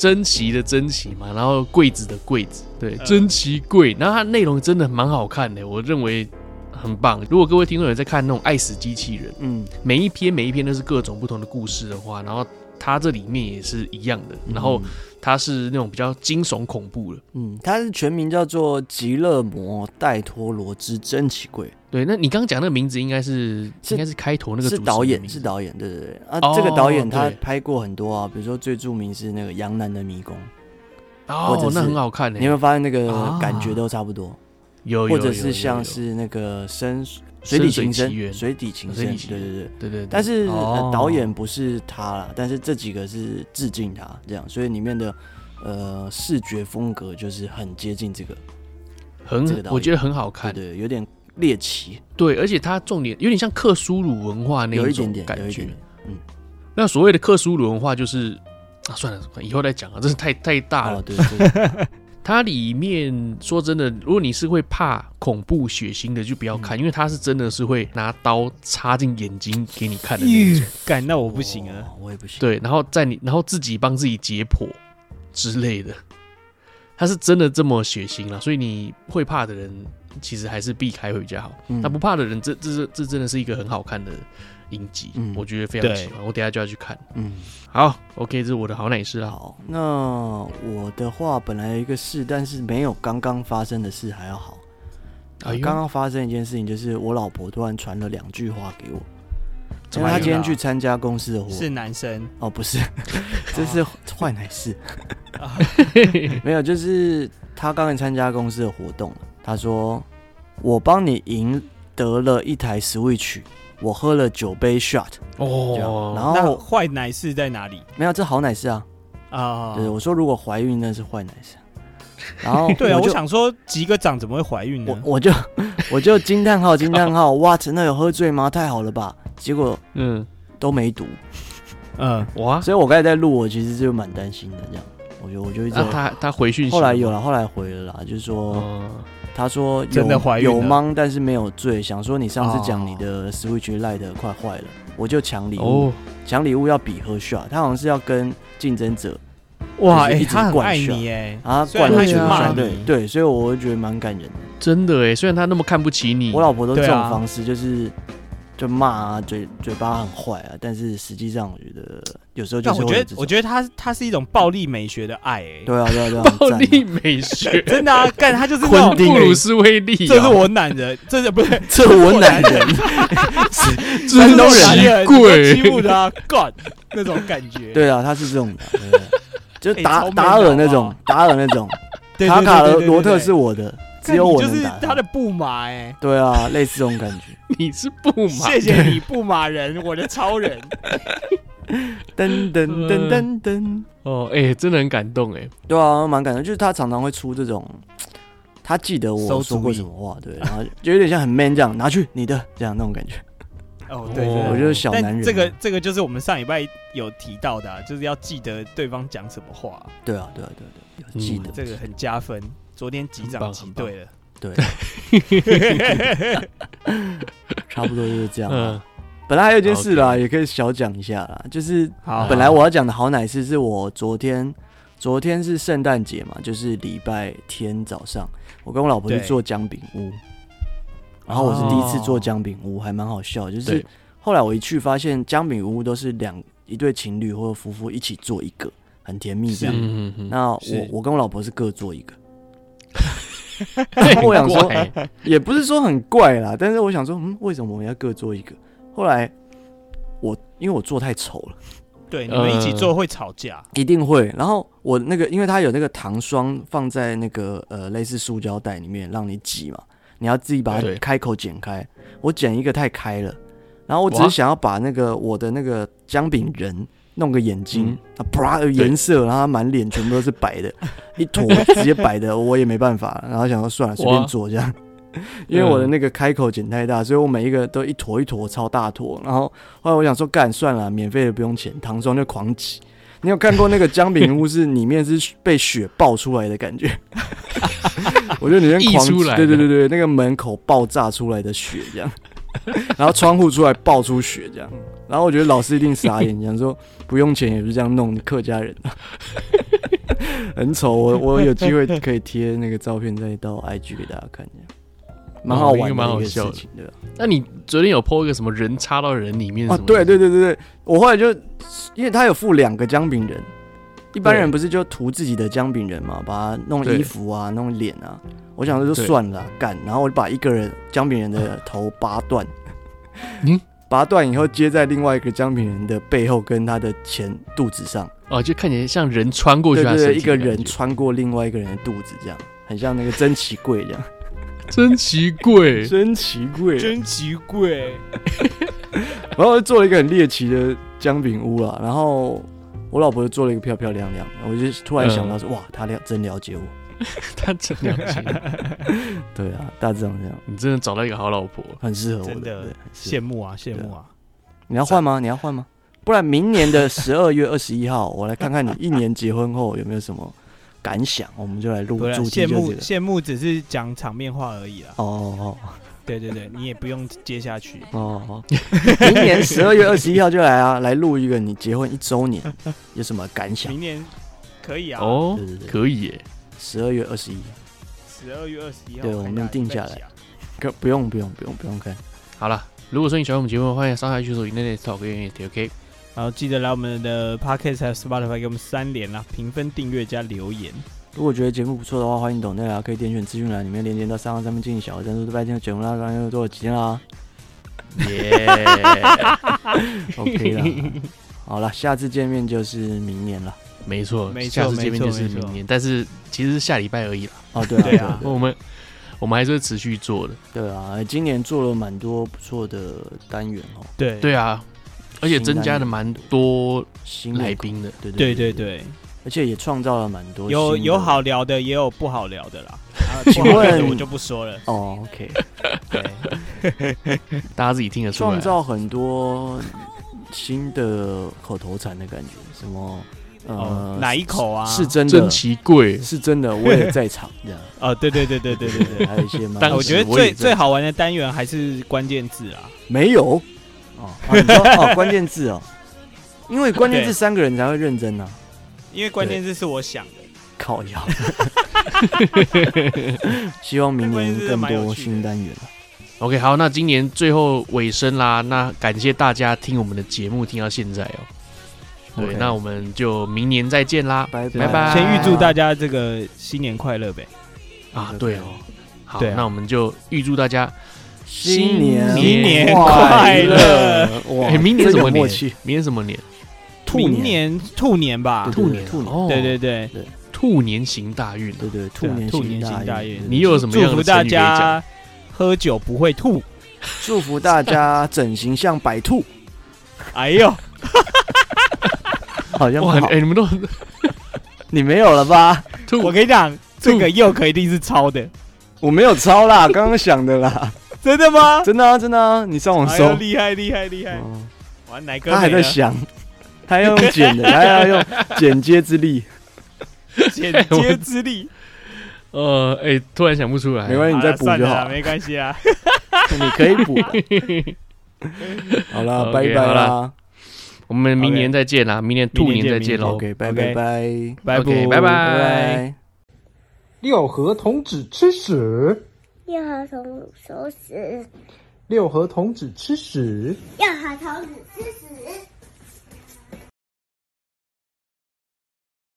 珍奇的珍奇嘛，然后柜子的柜子，对，珍奇柜，然后它内容真的蛮好看的，我认为很棒。如果各位听众有在看那种爱死机器人，嗯，每一篇每一篇都是各种不同的故事的话，然后它这里面也是一样的，然后。它是那种比较惊悚恐怖的，嗯，它是全名叫做《极乐魔·戴托罗之珍奇柜》。对，那你刚刚讲那个名字应该是，是应该是开头那个是导演，是导演，对对对。啊，哦、这个导演他拍过很多啊，比如说最著名是那个《羊男的迷宫》，哦，那很好看，你有没有发现那个感觉都差不多？啊、有，或者是像是那个深水底情深，水底情深，对对对。对对。但是导演不是他啦，但是这几个是致敬他这样，所以里面的呃视觉风格就是很接近这个，很我觉得很好看，对，有点猎奇，对，而且它重点有点像克苏鲁文化那一种感觉，嗯。那所谓的克苏鲁文化就是啊，算了，以后再讲啊，这是太太大了，对。它里面说真的，如果你是会怕恐怖血腥的，就不要看，嗯、因为它是真的是会拿刀插进眼睛给你看的那种。干，那我不行啊，我也不行。对，然后在你，然后自己帮自己解剖之类的，它是真的这么血腥了，所以你会怕的人其实还是避开会比较好。那、嗯、不怕的人，这这这这真的是一个很好看的。影集，嗯，我觉得非常喜欢，我等下就要去看。嗯，好，OK，这是我的好奶事啊。好，那我的话本来有一个事，但是没有刚刚发生的事还要好。啊，刚刚发生一件事情，就是我老婆突然传了两句话给我，因为她今天去参加公司的活。是男生哦，不是，这是坏奶事。没有，就是他刚才参加公司的活动，他说我帮你赢得了一台 Switch。我喝了九杯 shot 哦，然后坏奶是在哪里？没有，这好奶是啊啊！对，我说如果怀孕那是坏奶事。然后 对啊，我想说击个掌怎么会怀孕呢？我我就 我就惊叹号惊叹号，what？那有喝醉吗？太好了吧？结果嗯都没毒，嗯哇！所以我刚才在录，我其实就蛮担心的。这样，我就我就一直他他回讯息，后来有了，后来回了啦，就是说。他说有有忙，但是没有醉。想说你上次讲你的 Switch Lite 快坏了，我就抢礼物。抢礼物要比喝 shot，他好像是要跟竞争者哇，哎，他很爱你哎，啊，灌他去骂对对，所以我会觉得蛮感人的。真的哎，虽然他那么看不起你，我老婆都这种方式，就是。就骂啊，嘴嘴巴很坏啊，但是实际上我觉得有时候就是。我觉得，我觉得他他是一种暴力美学的爱，哎。对啊，对啊，对啊。暴力美学，真的啊，干他就是那种 布鲁斯威利。这是我男人，这是不是？这我男人，山东人贵欺负他干那种感觉。对啊，他是这种的，就达达尔那种，达尔那种，卡卡的罗特是我的。只有我就是他的布马哎，对啊，类似这种感觉。你是布马，谢谢你布马人，我的超人。噔噔噔噔噔，哦，哎，真的很感动哎。对啊，蛮感动，就是他常常会出这种，他记得我说过什么话，对，然后就有点像很 man 这样，拿去你的这样那种感觉。哦，对，我就是小男人。这个这个就是我们上礼拜有提到的，就是要记得对方讲什么话。对啊，对啊，对对，要记得这个很加分。昨天击掌击对了，对，差不多就是这样。本来还有一件事啦，也可以小讲一下啦，就是本来我要讲的好奶事是我昨天，昨天是圣诞节嘛，就是礼拜天早上，我跟我老婆去做姜饼屋，然后我是第一次做姜饼屋，还蛮好笑。就是后来我一去发现，姜饼屋都是两一对情侣或者夫妇一起做一个，很甜蜜这样。那我我跟我老婆是各做一个。我想说，也不是说很怪啦，但是我想说，嗯，为什么我们要各做一个？后来我因为我做太丑了，对，你们一起做会吵架，一定会。然后我那个，因为它有那个糖霜放在那个呃类似塑胶袋里面让你挤嘛，你要自己把它开口剪开。我剪一个太开了，然后我只是想要把那个我的那个姜饼人。弄个眼睛，啊，啪，颜色，然后满脸全部都是白的，一坨直接白的，我也没办法，然后想说算了，随便做这样，因为我的那个开口剪太大，所以我每一个都一坨一坨超大坨，然后后来我想说干算了，免费的不用钱，糖霜就狂挤。你有看过那个姜饼屋是里面是被血爆出来的感觉？我觉得里面狂挤，对对对对，那个门口爆炸出来的血这样。然后窗户出来爆出血这样，然后我觉得老师一定傻眼，讲说不用钱也是这样弄，你客家人啊，很丑。我我有机会可以贴那个照片再到 IG 给大家看一下，蛮好玩，蛮好笑的。对吧？那你昨天有 po 一个什么人插到人里面？啊，对对对对对，我后来就因为他有附两个姜饼人。一般人不是就涂自己的姜饼人嘛，把它弄衣服啊，弄脸啊。我想说就算了，干。然后我就把一个人姜饼人的头拔断，嗯，拔断以后接在另外一个姜饼人的背后跟他的前肚子上。哦，就看起来像人穿过去，对对，一个人穿过另外一个人的肚子，这样很像那个珍奇柜这样。珍奇柜，珍奇柜，珍奇柜。然后做了一个很猎奇的姜饼屋了，然后。我老婆就做了一个漂漂亮亮，我就突然想到说，哇，她了真了解我，她真了解。对啊，大致上这样，你真的找到一个好老婆，很适合我的，的羡慕啊，羡慕啊！你要换吗？你要换吗？不然明年的 十二月二十一号，我来看看你一年结婚后有没有什么感想，我们就来录主题。羡慕羡慕只是讲场面话而已啦。哦哦。对对对，你也不用接下去哦。明年十二月二十一号就来啊，来录一个你结婚一周年有什么感想？明年可以啊，哦，对对对，可以耶。十二月二十一，十二月二十一号，对，我们定下来。可不用不用不用不用看。好了，如果说你喜欢我们节目，欢迎上海去搜 Internet Talk 跟 OK。然后记得来我们的 Podcast 还有 Spotify 给我们三连啊，评分、订阅加留言。如果觉得节目不错的话，欢迎抖内啊，可以点选资讯栏里面连接到三号上面进行小额赞助。这半天的节目啦，刚刚又做了几天啦，耶，OK 了，好了，下次见面就是明年了，没错，没错，下次见面就是明年，但是其实是下礼拜而已啦。哦，对啊，对啊，我们我们还是会持续做的。对啊，今年做了蛮多不错的单元哦。对对啊，而且增加了蛮多新来宾的。对对对对。而且也创造了蛮多，有有好聊的，也有不好聊的啦。请问我就不说了。哦，OK，对，大家自己听得出来。创造很多新的口头禅的感觉，什么呃，哪一口啊？是真的，真奇贵是真的，我也在场这样。啊，对对对对对对对，还有一些，但我觉得最最好玩的单元还是关键字啊。没有哦，你说哦，关键字哦，因为关键字 三个人才会认真呐。因为关键字是我想的，靠腰。希望明年更多新单元。OK，好，那今年最后尾声啦，那感谢大家听我们的节目听到现在哦。对，那我们就明年再见啦，拜拜。先预祝大家这个新年快乐呗。啊，对哦。好，那我们就预祝大家新年新年快乐。哇，明年什么年？明年什么年？兔年兔年吧，兔年兔年，对对对，兔年行大运，对对，兔年兔年行大运，你有什么样的祝福大家喝酒不会吐，祝福大家整形像白兔。哎呦，好像很哎，你们都 你没有了吧？我跟你讲，这个又可一定是抄的，我没有抄啦，刚刚想的啦。真的吗？真的啊，真的啊，你上网搜，厉害厉害厉害！玩哪个？他还在想。他要用剪的，他要用剪接之力，剪接之力。呃，哎，突然想不出来，没关系，你再补就好，没关系啊，你可以补。好了，拜拜啦，我们明年再见啦，明年兔年再见喽。OK，拜拜拜拜拜拜拜。六合童子吃屎，六合童子吃屎，六合童子吃屎，六合童子吃屎。